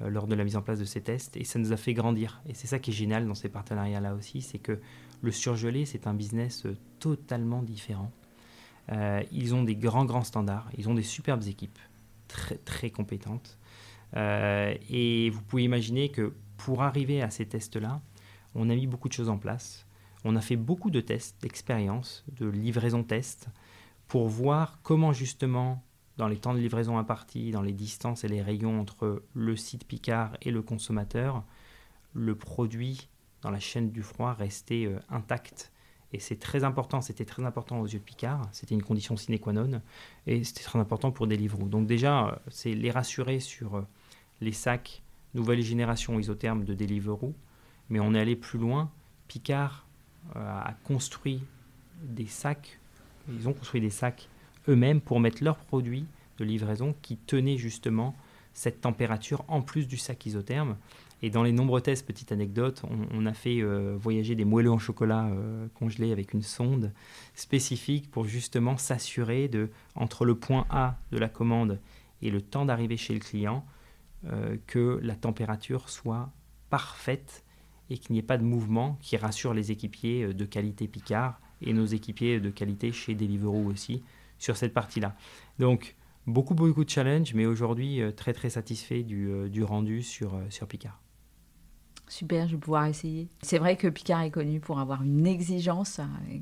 lors de la mise en place de ces tests et ça nous a fait grandir. Et c'est ça qui est génial dans ces partenariats-là aussi, c'est que le surgelé, c'est un business totalement différent. ils ont des grands, grands standards, ils ont des superbes équipes, très, très compétentes. et vous pouvez imaginer que pour arriver à ces tests-là, on a mis beaucoup de choses en place. On a fait beaucoup de tests, d'expériences, de livraison tests, pour voir comment justement, dans les temps de livraison impartis, dans les distances et les rayons entre le site Picard et le consommateur, le produit dans la chaîne du froid restait euh, intact. Et c'est très important, c'était très important aux yeux de Picard, c'était une condition sine qua non, et c'était très important pour Deliveroo. Donc déjà, euh, c'est les rassurer sur euh, les sacs nouvelle génération isotherme de Deliveroo, mais on est allé plus loin. Picard a construit des sacs, ils ont construit des sacs eux-mêmes pour mettre leurs produits de livraison qui tenaient justement cette température en plus du sac isotherme. Et dans les nombreux tests, petite anecdote, on, a fait euh, voyager des moelleux en chocolat euh, congelés avec une sonde spécifique pour justement s'assurer de, entre le point A de la commande et le temps d'arrivée chez le client, que la température soit parfaite et qu'il n'y ait pas de mouvement qui rassure les équipiers euh, de qualité Picard et nos équipiers de qualité chez Deliveroo aussi sur cette partie-là. Donc, beaucoup, beaucoup de challenges, mais aujourd'hui, euh, très, très satisfait du, euh, du rendu sur, sur Picard. Super, je vais pouvoir essayer. C'est vrai que Picard est connu pour avoir une exigence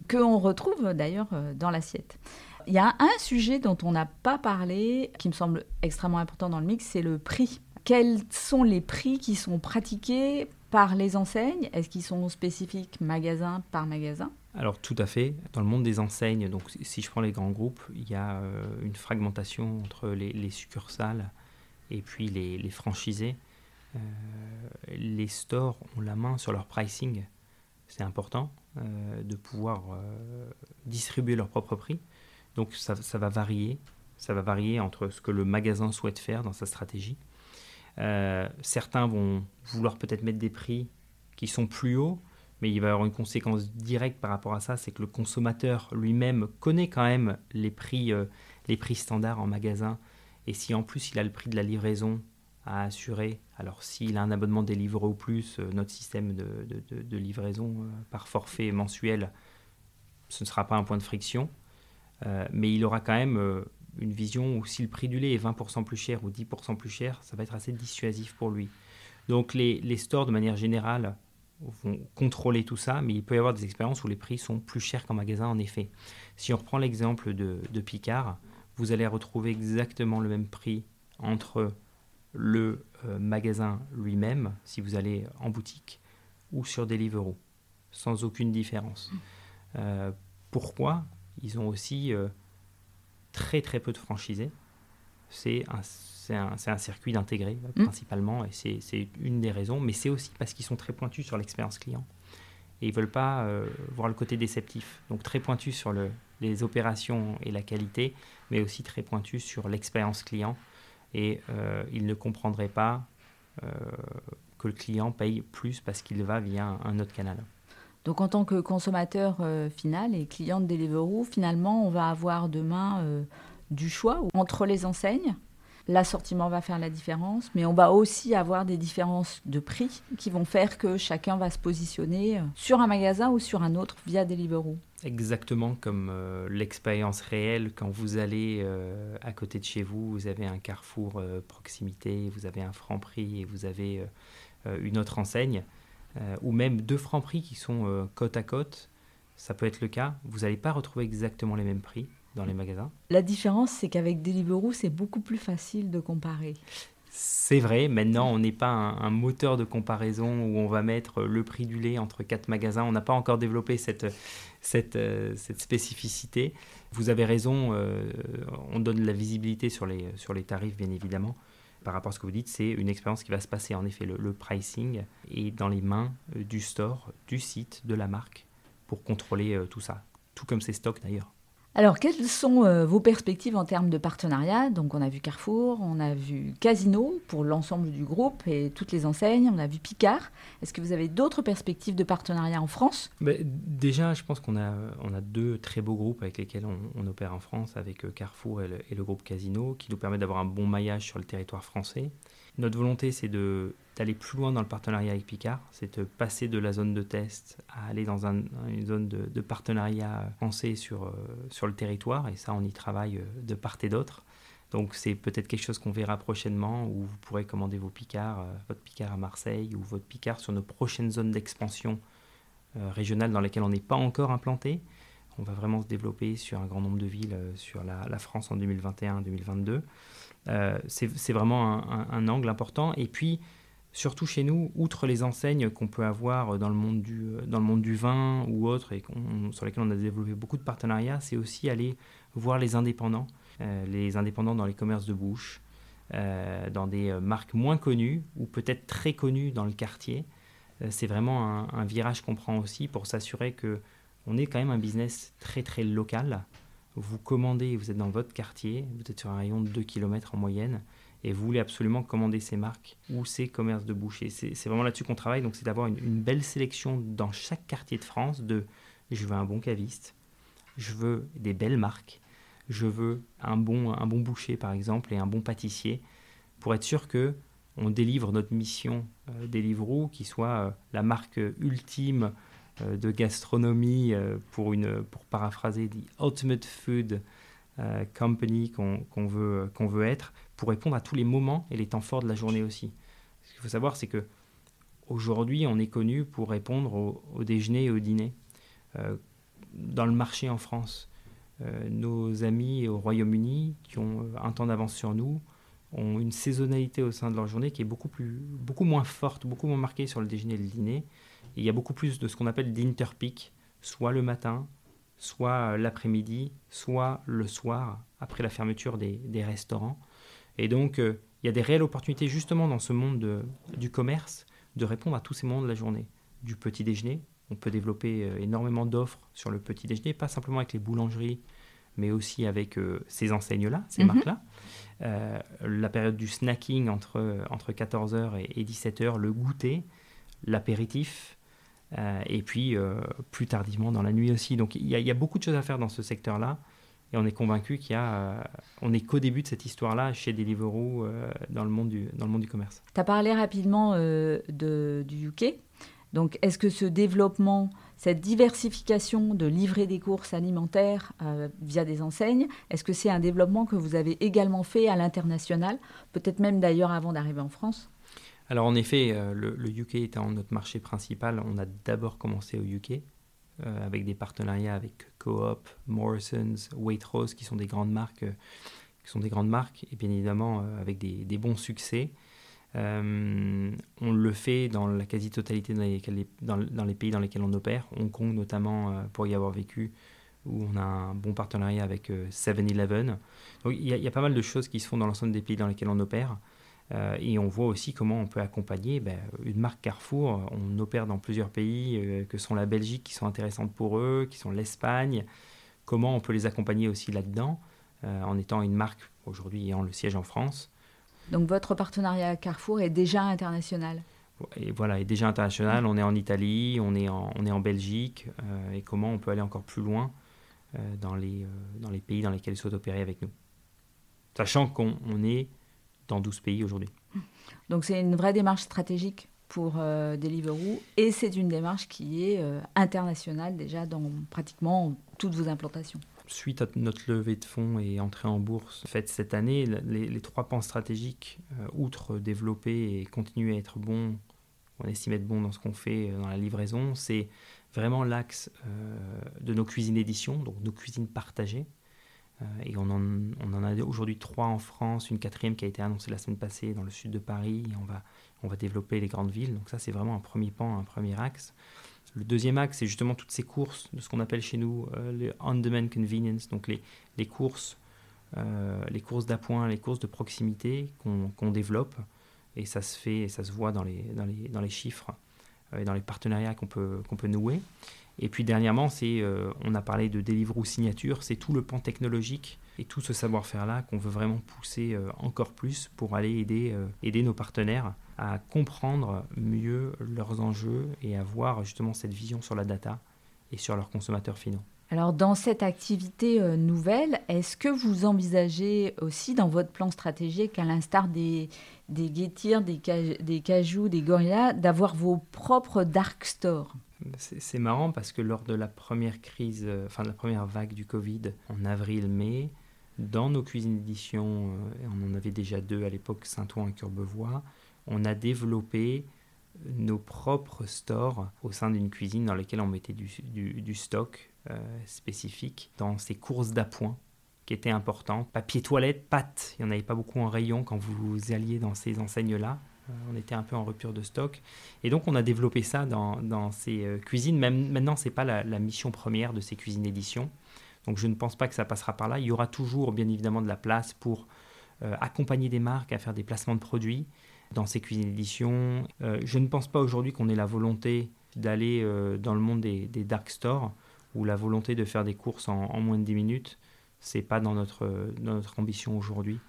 que on retrouve d'ailleurs dans l'assiette. Il y a un sujet dont on n'a pas parlé, qui me semble extrêmement important dans le mix, c'est le prix. Quels sont les prix qui sont pratiqués par les enseignes? Est-ce qu'ils sont spécifiques magasin par magasin? Alors tout à fait. Dans le monde des enseignes, donc si je prends les grands groupes, il y a euh, une fragmentation entre les, succursales et puis les, franchisés. Euh, les stores ont la main sur leur pricing. C'est important euh, de pouvoir distribuer leur propre prix. Donc ça, ça, va varier. Ça va varier entre ce que le magasin souhaite faire dans sa stratégie certains vont vouloir peut-être mettre des prix qui sont plus hauts, mais il va y avoir une conséquence directe par rapport à ça, c'est que le consommateur lui-même connaît quand même les prix, euh, les prix standards en magasin. Et si en plus il a le prix de la livraison à assurer, alors s'il a un abonnement délivré ou plus, euh, notre système de, livraison par forfait mensuel, ce ne sera pas un point de friction. mais il aura quand même une vision où si le prix du lait est 20% plus cher ou 10% plus cher, ça va être assez dissuasif pour lui. Donc les, les stores, de manière générale, vont contrôler tout ça, mais il peut y avoir des expériences où les prix sont plus chers qu'en magasin, en effet. Si on reprend l'exemple de, Picard, vous allez retrouver exactement le même prix entre le euh, magasin lui-même, si vous allez en boutique, ou sur Deliveroo, sans aucune différence. Euh, pourquoi? Ils ont aussi euh, très très peu de franchisés. C'est un circuit d'intégré mm. principalement, et c'est une des raisons, mais c'est aussi parce qu'ils sont très pointus sur l'expérience client. Et ils ne veulent pas euh, voir le côté déceptif. Donc très pointus sur le, les opérations et la qualité, mais aussi très pointus sur l'expérience client. Et euh, ils ne comprendraient pas euh, que le client paye plus parce qu'il va via un, autre canal. Donc en tant que consommateur final et client de Deliveroo, finalement, on va avoir demain du choix entre les enseignes. L'assortiment va faire la différence, mais on va aussi avoir des différences de prix qui vont faire que chacun va se positionner euh, sur un magasin ou sur un autre via Deliveroo. Exactement comme euh, l'expérience réelle quand vous allez euh, à côté de chez vous, vous avez un carrefour proximité, vous avez un franc prix et vous avez une autre enseigne, ou même deux francs prix qui sont côte à côte, ça peut être le cas, vous n'allez pas retrouver exactement les mêmes prix dans les magasins. La différence, c'est qu'avec Deliveroo, c'est beaucoup plus facile de comparer. C'est vrai, maintenant on n'est pas un, moteur de comparaison où on va mettre le prix du lait entre quatre magasins. On n'a pas encore développé cette, cette, euh, cette, spécificité. Vous avez raison, euh, on donne la visibilité sur les, sur les tarifs bien évidemment. Par rapport à ce que vous dites, c'est une expérience qui va se passer. En effet, le, pricing est dans les mains euh, du store, du site, de la marque pour contrôler tout ça. Tout comme ses stocks d'ailleurs. Alors, quelles sont euh, vos perspectives en termes de partenariat? Donc, on a vu Carrefour, on a vu Casino pour l'ensemble du groupe et toutes les enseignes, on a vu Picard. Est-ce que vous avez d'autres perspectives de partenariat en France? Déjà, je pense qu'on a, deux très beaux groupes avec lesquels on, opère en France, avec euh, Carrefour et le, et le groupe Casino, qui nous permet d'avoir un bon maillage sur le territoire français. Notre volonté, c'est d'aller plus loin dans le partenariat avec Picard, c'est de passer de la zone de test à aller dans une zone de, partenariat français sur, euh, sur le territoire, et ça, on y travaille euh, de part et d'autre. Donc c'est peut-être quelque chose qu'on verra prochainement, où vous pourrez commander vos Picards, euh, votre Picard à Marseille ou votre Picard sur nos prochaines zones d'expansion régionales dans lesquelles on n'est pas encore implanté. On va vraiment se développer sur un grand nombre de villes sur la France en 2021-2022. Euh, c'est vraiment un, angle important. Et puis, surtout chez nous, outre les enseignes qu'on peut avoir dans le monde du, vin ou autre, et sur lesquelles on a développé beaucoup de partenariats, c'est aussi aller voir les indépendants, euh, les indépendants dans les commerces de bouche, euh, dans des marques moins connues ou peut-être très connues dans le quartier. c'est vraiment un, un virage qu'on prend aussi pour s'assurer que on est quand même un business très très local vous commandez, vous êtes dans votre quartier, vous êtes sur un rayon de 2 km en moyenne, et vous voulez absolument commander ces marques ou ces commerces de boucher. C'est vraiment là-dessus qu'on travaille, donc c'est d'avoir une, belle sélection dans chaque quartier de France de je veux un bon caviste, je veux des belles marques, je veux un bon, un bon boucher par exemple et un bon pâtissier, pour être sûr que on délivre notre mission euh, Deliveroo, qui soit euh, la marque ultime de gastronomie euh, pour, une, pour paraphraser The Ultimate Food euh, Company qu'on veut, qu'on veut être, pour répondre à tous les moments et les temps forts de la journée aussi. Ce qu'il faut savoir, c'est que aujourd'hui, on est connu pour répondre au, déjeuner et au dîner. dans le marché en France, nos amis au Royaume-Uni, qui ont un temps d'avance sur nous, ont une saisonnalité au sein de leur journée qui est beaucoup, plus, beaucoup moins forte, beaucoup moins marquée sur le déjeuner et le dîner il y a beaucoup plus de ce qu'on appelle d'interpeak, soit le matin, soit l'après-midi, soit le soir, après la fermeture des, restaurants. Et donc, euh, il y a des réelles opportunités justement dans ce monde du commerce de répondre à tous ces moments de la journée. Du petit déjeuner, on peut développer euh, énormément d'offres sur le petit déjeuner, pas simplement avec les boulangeries, mais aussi avec euh, ces enseignes-là, ces mhm. marques-là. la période du snacking entre, entre 14h et, et 17h, le goûter, l'apéritif, euh, et puis euh, plus tardivement dans la nuit aussi. Donc il y, a beaucoup de choses à faire dans ce secteur-là. Et on est convaincu qu'il y a, euh, on n'est qu'au début de cette histoire-là chez Deliveroo dans, le monde du, dans le monde du commerce. Tu as parlé rapidement de, du UK. Donc est-ce que ce développement, cette diversification de livrer des courses alimentaires via des enseignes, est-ce que c'est un développement que vous avez également fait à l'international, peut-être même d'ailleurs avant d'arriver en France? Alors en effet, le, UK étant notre marché principal, on a d'abord commencé au UK avec des partenariats avec Coop, Morrison's, Waitrose, qui sont des grandes marques, qui sont des grandes marques, et bien évidemment avec des, bons succès. Euh, on le fait dans la quasi-totalité dans, les pays dans lesquels on opère, Hong Kong notamment euh, pour y avoir vécu, où on a un bon partenariat avec 7-Eleven. Euh, Donc il y, a pas mal de choses qui se font dans l'ensemble des pays dans lesquels on opère. Et on voit aussi comment on peut accompagner ben, une marque Carrefour. On opère dans plusieurs pays, que sont la Belgique, qui sont intéressantes pour eux, qui sont l'Espagne. Comment on peut les accompagner aussi là-dedans, en étant une marque aujourd'hui ayant le siège en France. Donc votre partenariat Carrefour est déjà international et voilà, est déjà international. On est en Italie, on est en, on est en Belgique. Euh, et comment on peut aller encore plus loin euh, dans, les, euh, dans les pays dans lesquels ils sont opérés avec nous. Sachant qu'on est dans 12 pays aujourd'hui. Donc c'est une vraie démarche stratégique pour Deliveroo et c'est une démarche qui est internationale déjà dans pratiquement toutes vos implantations suite à notre levée de fonds et entrée en bourse faite cette année, les, trois pans stratégiques, euh, outre développer et continuer à être bon, on estime être bon dans ce qu'on fait euh, dans la livraison, c'est vraiment l'axe euh, de nos cuisines d'édition, donc nos cuisines partagées. Et on en, a aujourd'hui trois en France, une quatrième qui a été annoncée la semaine passée dans le sud de Paris. On va, on va développer les grandes villes. Donc ça, c'est vraiment un premier pan, un premier axe. Le deuxième axe, c'est justement toutes ces courses de ce qu'on appelle chez nous euh, les on-demand convenience, donc les, les courses, euh, courses d'appoint, les courses de proximité qu'on développe. Et ça se fait, et ça se voit dans les, dans les, dans les chiffres euh, et dans les partenariats qu'on peut, qu'on peut nouer. Et puis dernièrement, c'est, on a parlé de Deliveroo Signature, c'est tout le pan technologique et tout ce savoir-faire-là qu'on veut vraiment pousser encore plus pour aller aider, aider nos partenaires à comprendre mieux leurs enjeux et avoir justement cette vision sur la data et sur leurs consommateurs finaux. Alors dans cette activité euh, nouvelle, est-ce que vous envisagez aussi dans votre plan stratégique, à l'instar des, des des, des Cajou, des Gorillas, d'avoir vos propres dark stores? C'est marrant parce que lors de la première crise, euh, enfin de la première vague du Covid en avril-mai, dans nos cuisines d'édition, euh, on en avait déjà deux à l'époque, Saint-Ouen et Courbevoie, on a développé nos propres stores au sein d'une cuisine dans laquelle on mettait du, stock euh, spécifique dans ces courses d'appoint qui étaient importantes. Papier toilette, pâtes, il n'y en avait pas beaucoup en rayon quand vous alliez dans ces enseignes-là. Euh, on était un peu en rupture de stock. Et donc on a développé ça dans, ces euh, cuisines. Même maintenant, ce n'est pas la, mission première de ces cuisines d'édition. Donc je ne pense pas que ça passera par là. Il y aura toujours bien évidemment de la place pour accompagner des marques à faire des placements de produits dans ces cuisines d'édition. Euh, je ne pense pas aujourd'hui qu'on ait la volonté d'aller euh, dans le monde des, dark stores ou la volonté de faire des courses en, moins de 10 minutes. C'est pas dans notre ambition aujourd'hui.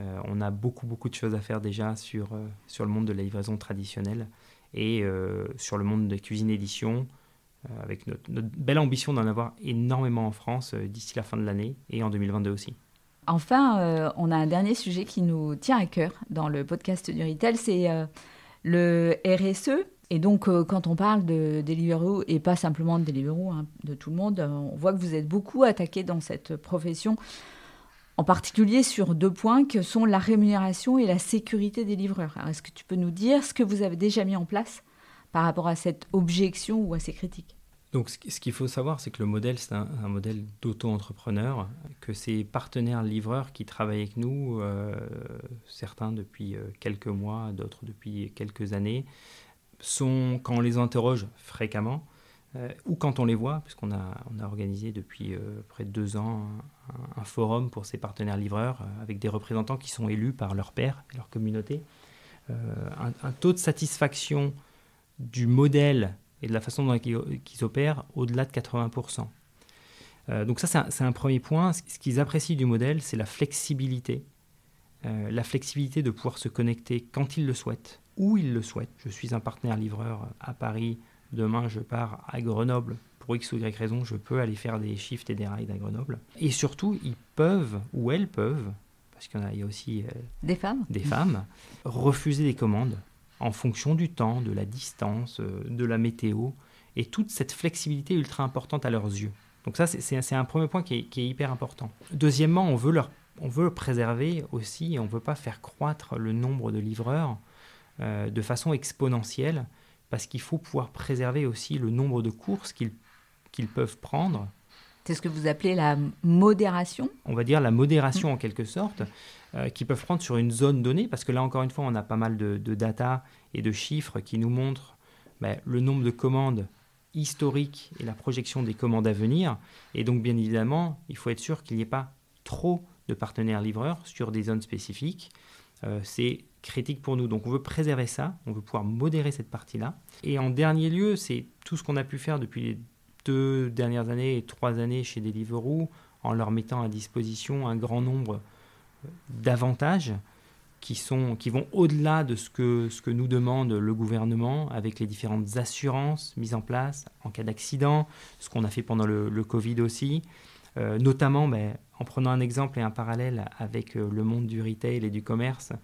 Euh, on a beaucoup beaucoup de choses à faire déjà sur, sur le monde de la livraison traditionnelle et sur le monde des cuisines édition avec notre, belle ambition d'en avoir énormément en France d'ici la fin de l'année et en 2022 aussi. Enfin, euh, on a un dernier sujet qui nous tient à cœur dans le podcast du Retail, c'est euh, le RSE. Et donc, euh, quand on parle de Deliveroo, et pas simplement de Deliveroo, hein, de tout le monde, on voit que vous êtes beaucoup attaqué dans cette profession, en particulier sur deux points que sont la rémunération et la sécurité des livreurs. est-ce que tu peux nous dire ce que vous avez déjà mis en place par rapport à cette objection ou à ces critiques? Donc ce qu'il faut savoir, c'est que le modèle, c'est un, modèle d'auto-entrepreneur, que ces partenaires livreurs qui travaillent avec nous, euh, certains depuis euh, quelques mois, d'autres depuis quelques années, sont, quand on les interroge fréquemment, euh, ou quand on les voit, puisqu'on a, organisé depuis près de deux ans un, forum pour ces partenaires livreurs, avec des représentants qui sont élus par leur père et leur communauté, un, un taux de satisfaction du modèle et de la façon dont ils, opèrent au-delà de 80%. Euh, donc ça, c'est un, premier point. Ce qu'ils apprécient du modèle, c'est la flexibilité. Euh, la flexibilité de pouvoir se connecter quand ils le souhaitent, où ils le souhaitent. Je suis un partenaire livreur à Paris, demain je pars à Grenoble. Pour X ou Y raison, je peux aller faire des shifts et des rides à Grenoble. Et surtout, ils peuvent, ou elles peuvent, parce qu'il y, a aussi euh, des femmes, des femmes refuser des commandes en fonction du temps, de la distance, euh, de la météo, et toute cette flexibilité ultra importante à leurs yeux. Donc ça, c'est un premier point qui est, hyper important. Deuxièmement, on veut, leur, on veut préserver aussi, et on ne veut pas faire croître le nombre de livreurs de façon exponentielle parce qu'il faut pouvoir préserver aussi le nombre de courses qu'ils peuvent prendre. C'est ce que vous appelez la modération On va dire la modération en quelque sorte, euh, qu'ils peuvent prendre sur une zone donnée, parce que là encore une fois, on a pas mal de, data et de chiffres qui nous montrent ben, le nombre de commandes historiques et la projection des commandes à venir. Et donc bien évidemment, il faut être sûr qu'il n'y ait pas trop de partenaires livreurs sur des zones spécifiques. Euh, c'est critique pour nous. Donc on veut préserver ça, on veut pouvoir modérer cette partie-là. Et en dernier lieu, c'est tout ce qu'on a pu faire depuis les deux dernières années et trois années chez Deliveroo, en leur mettant à disposition un grand nombre d'avantages qui, qui vont au-delà de ce que, ce que nous demande le gouvernement avec les différentes assurances mises en place en cas d'accident, ce qu'on a fait pendant le, Covid aussi, euh, notamment ben, en prenant un exemple et un parallèle avec euh, le monde du retail et du commerce, euh,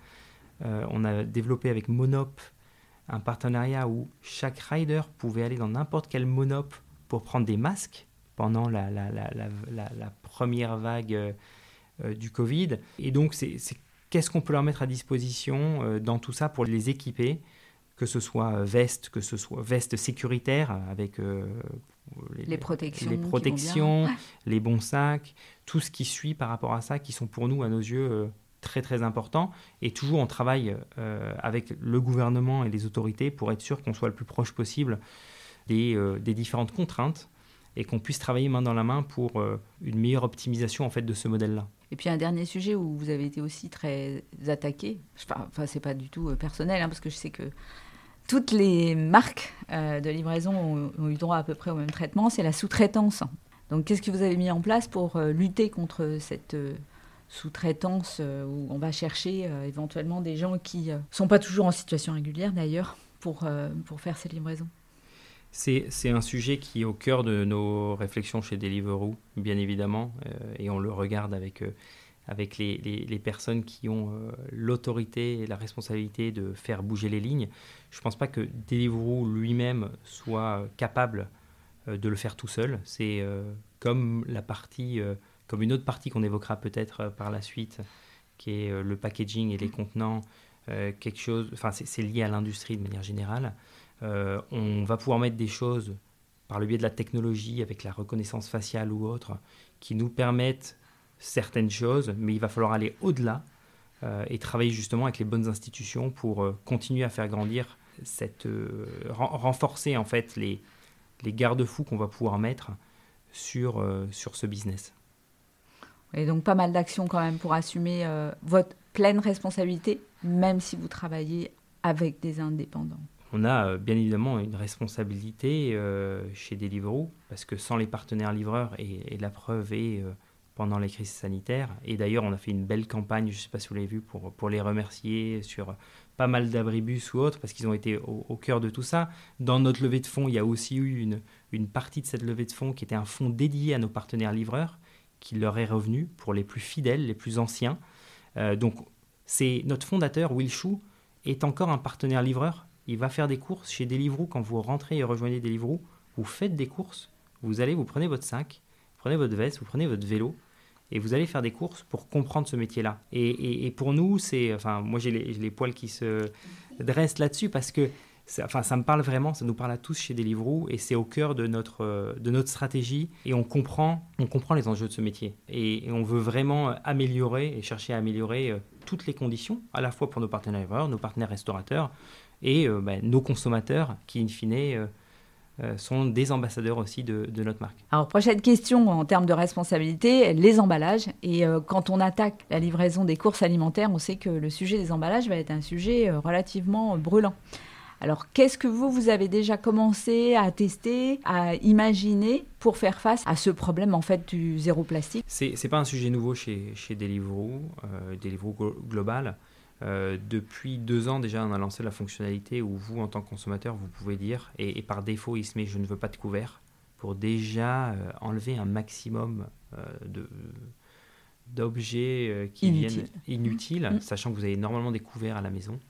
on a développé avec Monop un partenariat où chaque rider pouvait aller dans n'importe quel Monop pour prendre des masques pendant la, première vague euh, euh, du Covid. Et donc, c'est qu'est-ce qu'on peut leur mettre à disposition dans tout ça pour les équiper que ce soit veste, que ce soit veste sécuritaire avec les, protections, les, protections les bons sacs, tout ce qui suit par rapport à ça, qui sont pour nous, à nos yeux, très très important. Et toujours, on travaille euh, avec le gouvernement et les autorités pour être sûr qu'on soit le plus proche possible des, euh, des différentes contraintes et qu'on puisse travailler main dans la main pour euh, une meilleure optimisation en fait de ce modèle-là. Et puis un dernier sujet où vous avez été aussi très attaqué, enfin c'est pas du tout personnel, hein, parce que je sais que toutes les marques de livraison ont, ont, eu droit à peu près au même traitement, c'est la sous-traitance. Donc qu'est-ce que vous avez mis en place pour lutter contre cette sous-traitance euh, où on va chercher euh, éventuellement des gens qui ne euh, sont pas toujours en situation régulière d'ailleurs pour, pour faire ces livraisons. C'est un sujet qui est au cœur de nos réflexions chez Deliveroo, bien évidemment, et on le regarde avec, avec les, les, personnes qui ont l'autorité et la responsabilité de faire bouger les lignes. Je ne pense pas que Deliveroo lui-même soit capable de le faire tout seul. C'est comme la partie comme une autre partie qu'on évoquera peut-être euh, par la suite, qui est euh, le packaging et les contenants, euh, quelque chose, enfin c'est lié à l'industrie de manière générale. on va pouvoir mettre des choses par le biais de la technologie, avec la reconnaissance faciale ou autre, qui nous permettent certaines choses, mais il va falloir aller au-delà et travailler justement avec les bonnes institutions pour continuer à faire grandir cette, renforcer en fait les, les garde-fous qu'on va pouvoir mettre sur, sur ce business. Et donc pas mal d'actions quand même pour assumer euh, votre pleine responsabilité, même si vous travaillez avec des indépendants. On a euh, bien évidemment une responsabilité euh, chez Deliveroo, parce que sans les partenaires livreurs, et, la preuve est pendant les crises sanitaires, et d'ailleurs on a fait une belle campagne, je ne sais pas si vous l'avez vu, pour, les remercier sur pas mal d'abribus ou autres, parce qu'ils ont été au, au, cœur de tout ça. Dans notre levée de fonds, il y a aussi eu une, une partie de cette levée de fonds qui était un fonds dédié à nos partenaires livreurs, qui leur est revenu pour les plus fidèles, les plus anciens. Euh, donc, c'est notre fondateur, Will Chou, est encore un partenaire livreur. Il va faire des courses chez Deliveroo. Quand vous rentrez et rejoignez Deliveroo, vous faites des courses. Vous allez, vous prenez votre sac, vous prenez votre veste, vous prenez votre vélo et vous allez faire des courses pour comprendre ce métier-là. Et, pour nous, c'est, enfin, moi j'ai les, les, poils qui se dressent là-dessus parce que enfin, ça me parle vraiment, ça nous parle à tous chez Deliveroo et c'est au cœur de notre, euh, de notre stratégie et on comprend, on comprend les enjeux de ce métier. Et, on veut vraiment améliorer et chercher à améliorer euh, toutes les conditions, à la fois pour nos partenaires nos partenaires restaurateurs et euh, ben, nos consommateurs qui, in fine, sont des ambassadeurs aussi de, notre marque. Alors, prochaine question en termes de responsabilité, les emballages. Et quand on attaque la livraison des courses alimentaires, on sait que le sujet des emballages va être un sujet relativement brûlant. Alors, qu'est-ce que vous, vous avez déjà commencé à tester, à imaginer pour faire face à ce problème en fait du zéro plastique? C'est n'est pas un sujet nouveau chez, chez Deliveroo, euh, Deliveroo Global. Euh, depuis deux ans déjà, on a lancé la fonctionnalité où vous, en tant que consommateur, vous pouvez dire, et, par défaut, il se met je ne veux pas de couvert, pour déjà euh, enlever un maximum euh, de d'objets qui viennent inutiles, mm. sachant que vous avez normalement des couverts à la maison.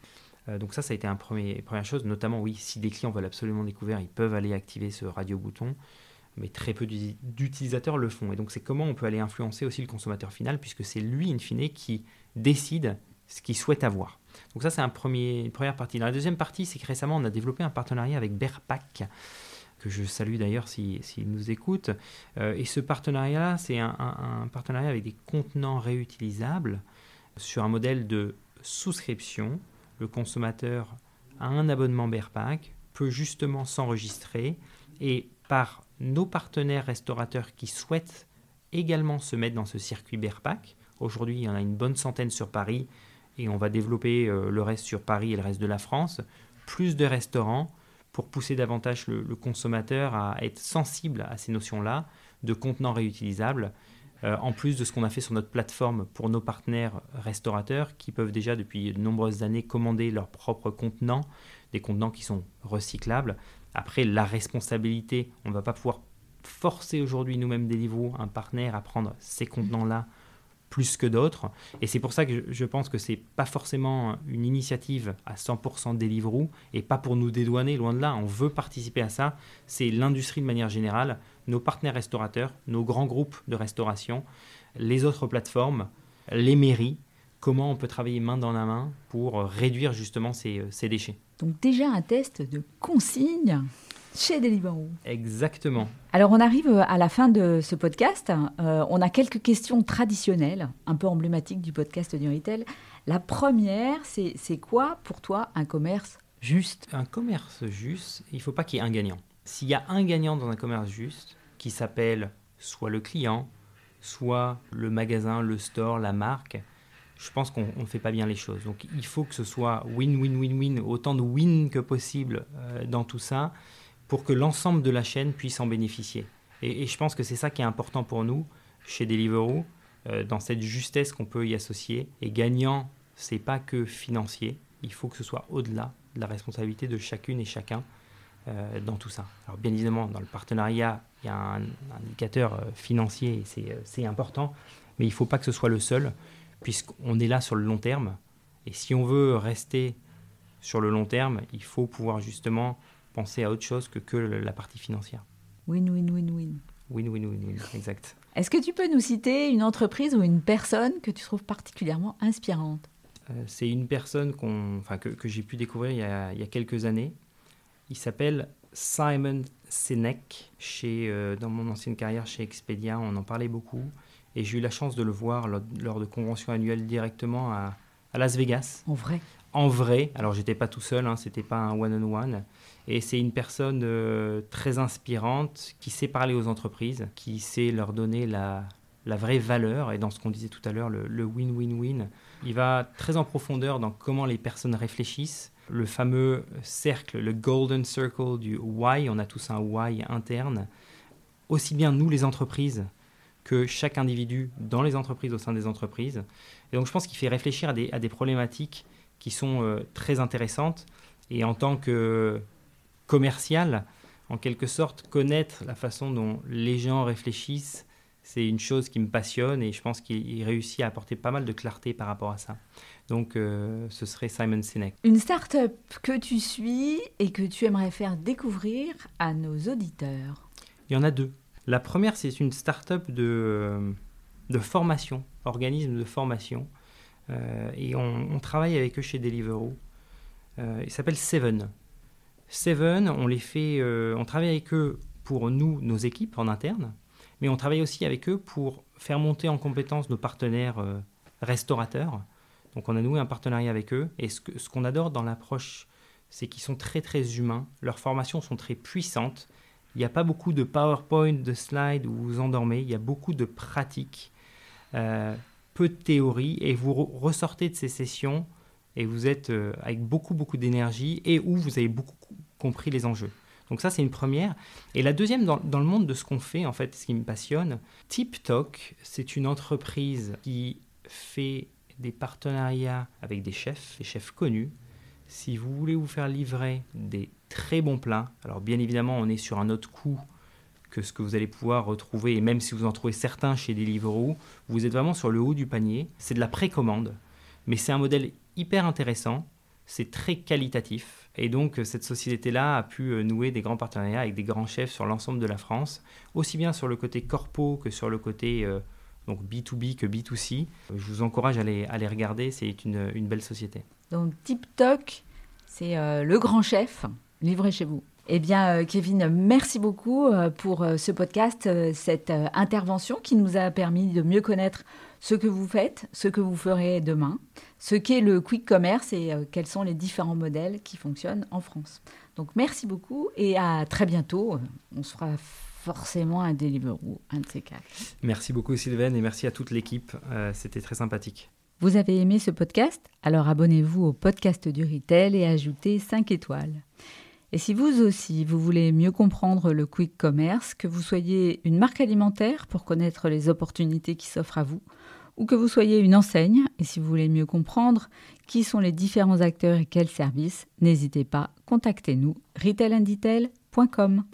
Euh, donc ça, ça a été une première chose. Notamment, oui, si des clients veulent absolument découvrir, ils peuvent aller activer ce radio-bouton, mais très peu d'utilisateurs le font. Et donc c'est comment on peut aller influencer aussi le consommateur final, puisque c'est lui, in fine, qui décide ce qu'ils souhaitent avoir. Donc ça, c'est un une première partie. la deuxième partie, c'est que récemment, on a développé un partenariat avec Berpac, que je salue d'ailleurs s'ils nous écoutent. Euh, et ce partenariat, c'est un, partenariat avec des contenants réutilisables sur un modèle de souscription. Le consommateur a un abonnement Berpac, peut justement s'enregistrer et par nos partenaires restaurateurs qui souhaitent également se mettre dans ce circuit Berpac. Aujourd'hui, il y en a une bonne centaine sur Paris et on va développer euh, le reste sur Paris et le reste de la France. Plus de restaurants pour pousser davantage le, consommateur à être sensible à ces notions-là de contenants réutilisables, euh, en plus de ce qu'on a fait sur notre plateforme pour nos partenaires restaurateurs qui peuvent déjà depuis de nombreuses années commander leurs propres contenants, des contenants qui sont recyclables. Après, la responsabilité, on ne va pas pouvoir forcer aujourd'hui nous-mêmes Deliveroo, un partenaire, à prendre ces contenants-là plus que d'autres. Et c'est pour ça que je pense que c'est pas forcément une initiative à 100% Deliveroo et pas pour nous dédouaner, loin de là. On veut participer à ça. C'est l'industrie de manière générale, nos partenaires restaurateurs, nos grands groupes de restauration, les autres plateformes, les mairies. Comment on peut travailler main dans la main pour réduire justement ces, ces déchets. Donc déjà un test de consigne chez Deliveroo. Exactement. Alors on arrive à la fin de ce podcast. Euh, on a quelques questions traditionnelles, un peu emblématiques du podcast du retail. La première, c'est quoi pour toi un commerce juste? Un commerce juste, il ne faut pas qu'il y ait un gagnant. S'il y a un gagnant dans un commerce juste, qui s'appelle soit le client, soit le magasin, le store, la marque, je pense qu'on ne fait pas bien les choses. Donc il faut que ce soit win-win-win-win, autant de win que possible euh, dans tout ça pour que l'ensemble de la chaîne puisse en bénéficier. Et, je pense que c'est ça qui est important pour nous chez Deliveroo, euh, dans cette justesse qu'on peut y associer. Et gagnant, c'est pas que financier, il faut que ce soit au-delà de la responsabilité de chacune et chacun euh, dans tout ça. Alors bien évidemment, dans le partenariat, il y a un, indicateur euh, financier c'est important, mais il ne faut pas que ce soit le seul, puisqu'on est là sur le long terme. Et si on veut rester sur le long terme, il faut pouvoir justement penser à autre chose que, que la partie financière. Win-win-win-win. Win-win-win-win, exact. Est-ce que tu peux nous citer une entreprise ou une personne que tu trouves particulièrement inspirante? Euh, C'est une personne enfin, que, que j'ai pu découvrir il y, a, il y, a, quelques années. Il s'appelle Simon Sinek. Chez, euh, dans mon ancienne carrière chez Expedia, on en parlait beaucoup. Et j'ai eu la chance de le voir lors, lors de conventions annuelles directement à, à, Las Vegas. En vrai En vrai. Alors, j'étais pas tout seul, hein, c'était pas un one-on-one. -on -one. Et c'est une personne euh, très inspirante qui sait parler aux entreprises, qui sait leur donner la, la vraie valeur. Et dans ce qu'on disait tout à l'heure, le win-win-win, il va très en profondeur dans comment les personnes réfléchissent. Le fameux cercle, le golden circle du why, on a tous un why interne. Aussi bien nous les entreprises que chaque individu dans les entreprises, au sein des entreprises. Et donc je pense qu'il fait réfléchir à des, à des problématiques qui sont euh, très intéressantes. Et en tant que commercial, en quelque sorte, connaître la façon dont les gens réfléchissent, c'est une chose qui me passionne et je pense qu'il réussit à apporter pas mal de clarté par rapport à ça. Donc, euh, ce serait Simon Sinek. Une start-up que tu suis et que tu aimerais faire découvrir à nos auditeurs? Il y en a deux. La première, c'est une start-up de, euh, de formation, organisme de formation. Euh, et on, travaille avec eux chez Deliveroo. il s'appelle Seven. Seven, on les fait, euh, on travaille avec eux pour nous, nos équipes en interne, mais on travaille aussi avec eux pour faire monter en compétence nos partenaires euh, restaurateurs. Donc on a noué un partenariat avec eux, et ce qu'on adore dans l'approche, c'est qu'ils sont très très humains, leurs formations sont très puissantes, il n'y a pas beaucoup de PowerPoint, de slides où vous endormez, il y a beaucoup de pratiques, euh, peu de théorie, et vous ressortez de ces sessions et vous êtes avec beaucoup beaucoup d'énergie et où vous avez beaucoup compris les enjeux. Donc ça, c'est une première. Et la deuxième, dans, le monde de ce qu'on fait, en fait, ce qui me passionne, TipTalk, c'est une entreprise qui fait des partenariats avec des chefs, des chefs connus. Si vous voulez vous faire livrer des très bons plats, alors bien évidemment, on est sur un autre coût que ce que vous allez pouvoir retrouver, et même si vous en trouvez certains chez Deliveroo, vous êtes vraiment sur le haut du panier. C'est de la précommande, mais c'est un modèle hyper intéressant, c'est très qualitatif et donc, euh, cette société-là a pu euh, nouer des grands partenariats avec des grands chefs sur l'ensemble de la France, aussi bien sur le côté corpo que sur le côté euh, donc B2B que B2C. Je vous encourage à les, à les regarder, c'est une, une, belle société. Donc TipTok, c'est le grand chef, livré chez vous. Eh bien, Kevin, merci beaucoup pour ce podcast, cette intervention qui nous a permis de mieux connaître ce que vous faites, ce que vous ferez demain, ce qu'est le quick commerce et euh, quels sont les différents modèles qui fonctionnent en France. Donc merci beaucoup et à très bientôt. On se fera forcément un Deliveroo, un de ces quatre. Merci beaucoup Sylvain et merci à toute l'équipe. Euh, c'était très sympathique. Vous avez aimé ce podcast? Alors abonnez-vous au podcast du Retail et ajoutez 5 étoiles. Et si vous aussi, vous voulez mieux comprendre le quick commerce, que vous soyez une marque alimentaire pour connaître les opportunités qui s'offrent à vous, ou que vous soyez une enseigne, et si vous voulez mieux comprendre qui sont les différents acteurs et quels services, n'hésitez pas, contactez-nous retailandetail.com.